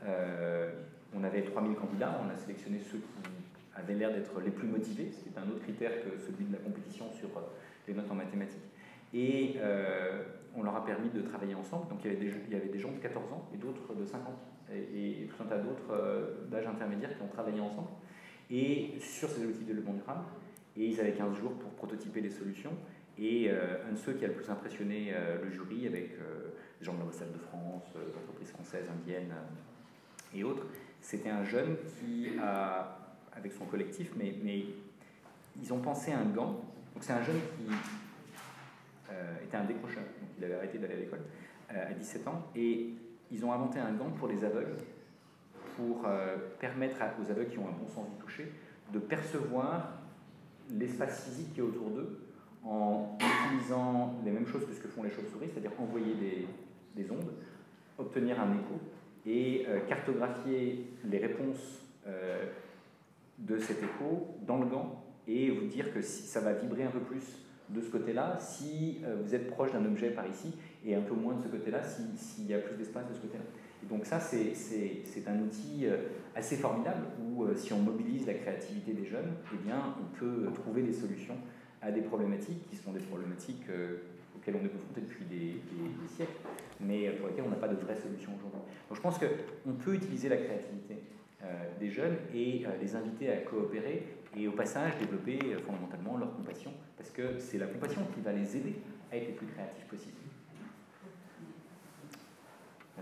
euh, on avait 3000 candidats, on a sélectionné ceux qui avaient l'air d'être les plus motivés, ce qui est un autre critère que celui de la compétition sur euh, les notes en mathématiques. Et euh, on leur a permis de travailler ensemble. Donc il y avait des, il y avait des gens de 14 ans et d'autres de 50 et, tout un tas d'autres d'âge intermédiaire qui ont travaillé ensemble. Et sur ces outils de développement durable, et ils avaient 15 jours pour prototyper des solutions. Et euh, un de ceux qui a le plus impressionné euh, le jury, avec euh, des gens de l'ambassade de France, des entreprises françaises, indiennes et autres, c'était un jeune qui a, avec son collectif, mais, mais ils ont pensé un gant. Donc c'est un jeune qui était un décrocheur, donc il avait arrêté d'aller à l'école à 17 ans, et ils ont inventé un gant pour les aveugles, pour permettre aux aveugles qui ont un bon sens du toucher de percevoir l'espace physique qui est autour d'eux en utilisant les mêmes choses que ce que font les chauves-souris, c'est-à-dire envoyer des, ondes, obtenir un écho et euh, cartographier les réponses euh, de cet écho dans le gant et vous dire que si ça va vibrer un peu plus de ce côté-là si euh, vous êtes proche d'un objet par ici et un peu moins de ce côté-là s'il y a plus d'espace de ce côté-là. donc ça, c'est un outil assez formidable où si on mobilise la créativité des jeunes, eh bien, on peut trouver des solutions à des problématiques qui sont des problématiques euh, auxquelles on est confronté depuis des, siècles, mais pour lesquelles on n'a pas de vraie solution aujourd'hui. Donc je pense qu'on peut utiliser la créativité euh, des jeunes et euh, les inviter à coopérer et au passage développer fondamentalement leur compassion, parce que c'est la compassion qui va les aider à être les plus créatifs possible.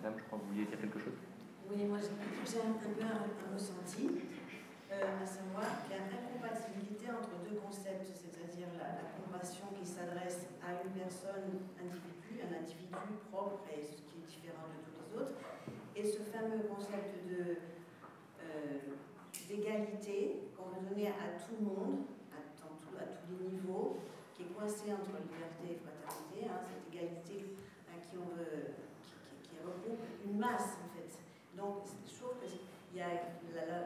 Madame, je crois que vous vouliez dire quelque chose. Oui, moi j'ai un peu un, ressenti, à savoir qu'il y a une incompatibilité entre deux concepts, c'est-à-dire la, compassion qui s'adresse à une personne, individu, un individu propre et ce qui est différent de tous les autres, et ce fameux concept euh, d'égalité qu'on veut donner à tout le monde, à, tous les niveaux, qui est coincé entre liberté et fraternité, hein, cette égalité à qui on veut, une masse en fait. Donc je trouve que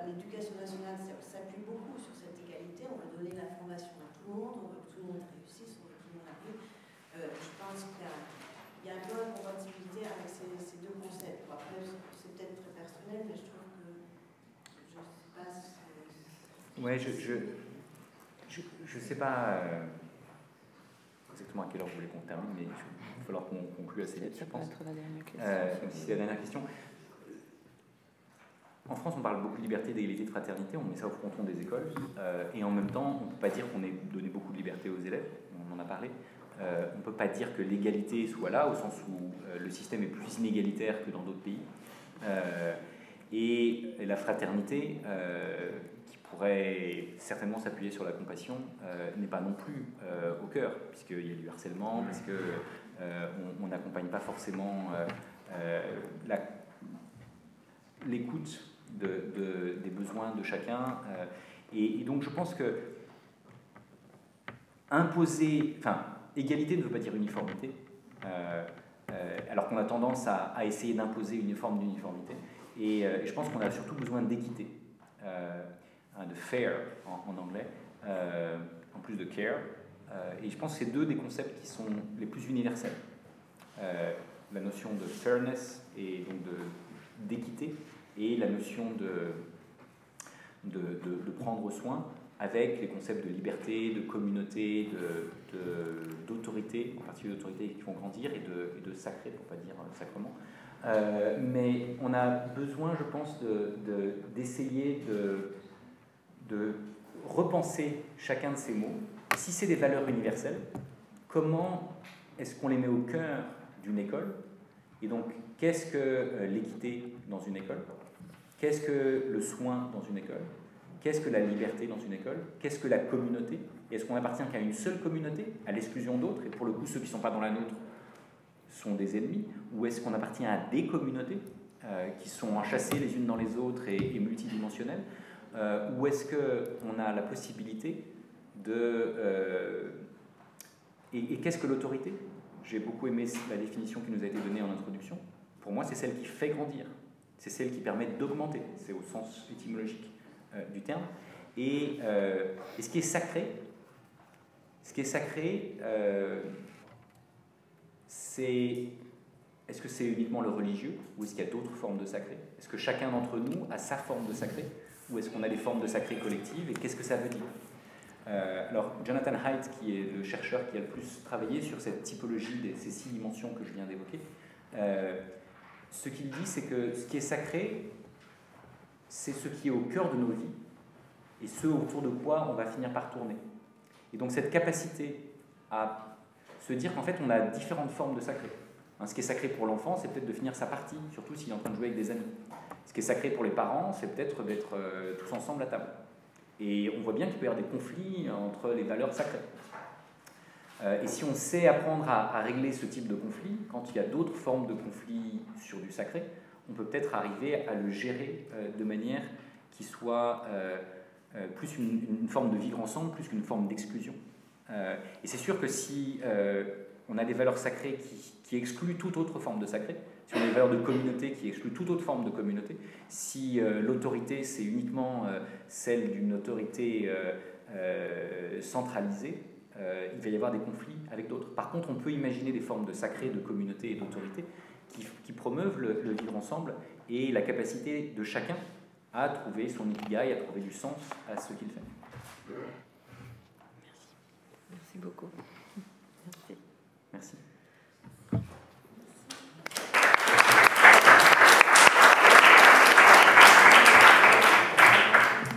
l'éducation nationale s'appuie beaucoup sur cette égalité, on veut donner l'information tout le monde, on veut que tout le monde réussisse, on veut que tout le monde arrive. Euh, je pense qu'il y, a un peu d'incompatibilité avec ces, deux concepts. après, c'est peut-être très personnel, mais je trouve que je ne sais pas si Ouais, je, je, je, sais pas euh, exactement à quelle heure vous voulez qu'on termine, mais va falloir qu'on conclue assez vite, je pense. Euh, c'est la dernière question. En France, on parle beaucoup de liberté, d'égalité, de fraternité, on met ça au fronton des écoles, euh, et en même temps, on ne peut pas dire qu'on ait donné beaucoup de liberté aux élèves, on en a parlé. Euh, on ne peut pas dire que l'égalité soit là, au sens où euh, le système est plus inégalitaire que dans d'autres pays. Et, la fraternité, qui pourrait certainement s'appuyer sur la compassion, n'est pas non plus au cœur, puisqu'il y a du harcèlement, parce qu'on n'accompagne pas forcément l'écoute de, des besoins de chacun. Euh, et, donc je pense que imposer, enfin, égalité ne veut pas dire uniformité, euh, euh, alors qu'on a tendance à, essayer d'imposer une forme d'uniformité. Et, je pense qu'on a surtout besoin d'équité, hein, de fair en, anglais, en plus de care. Et je pense que c'est deux des concepts qui sont les plus universels. la notion de fairness et donc d'équité, et la notion de, de, de, prendre soin avec les concepts de liberté, de communauté, d'autorité, en particulier d'autorité qui font grandir, et de, de sacré, pour ne pas dire sacrement. Euh, mais on a besoin, je pense, d'essayer de, de, de, repenser chacun de ces mots. Si c'est des valeurs universelles, comment est-ce qu'on les met au cœur d'une école Et donc, qu'est-ce que euh, l'équité dans une école? Qu'est-ce que le soin dans une école? Qu'est-ce que la liberté dans une école? Qu'est-ce que la communauté? Est-ce qu'on appartient qu'à une seule communauté, à l'exclusion d'autres? Et pour le coup, ceux qui ne sont pas dans la nôtre sont des ennemis? Ou est-ce qu'on appartient à des communautés euh, qui sont enchâssées les unes dans les autres et, multidimensionnelles? Euh, Ou est-ce qu'on a la possibilité de... Euh, et, qu'est-ce que l'autorité? J'ai beaucoup aimé la définition qui nous a été donnée en introduction. Pour moi, c'est celle qui fait grandir. C'est celle qui permet d'augmenter. C'est au sens étymologique du terme. Et, et, ce qui est sacré, ce qui est sacré, c'est est-ce que c'est uniquement le religieux ou est-ce qu'il y a d'autres formes de sacré? Est-ce que chacun d'entre nous a sa forme de sacré? Ou est-ce qu'on a des formes de sacré collectives? Et qu'est-ce que ça veut dire? Euh, Alors, Jonathan Haidt, qui est le chercheur qui a le plus travaillé sur cette typologie de ces six dimensions que je viens d'évoquer, euh, ce qu'il dit, c'est que ce qui est sacré, c'est ce qui est au cœur de nos vies et ce autour de quoi on va finir par tourner. Et donc cette capacité à se dire qu'en fait, on a différentes formes de sacré. Hein, ce qui est sacré pour l'enfant, c'est peut-être de finir sa partie, surtout s'il est en train de jouer avec des amis. Ce qui est sacré pour les parents, c'est peut-être d'être euh, tous ensemble à table. Et on voit bien qu'il peut y avoir des conflits entre les valeurs sacrées. Euh, et si on sait apprendre à, régler ce type de conflit, quand il y a d'autres formes de conflits sur du sacré, on peut peut-être arriver à le gérer euh, de manière qui soit plus une forme de vivre ensemble, plus qu'une forme d'exclusion. Euh, et c'est sûr que si euh, on a des valeurs sacrées qui, excluent toute autre forme de sacré, a des valeurs de communauté qui excluent toute autre forme de communauté, si euh, l'autorité c'est uniquement celle d'une autorité centralisée, il va y avoir des conflits avec d'autres. Par contre, on peut imaginer des formes de sacré, de communauté et d'autorité qui, promeuvent le, vivre ensemble et la capacité de chacun à trouver son ikigai, à trouver du sens à ce qu'il fait beaucoup. Merci. Merci.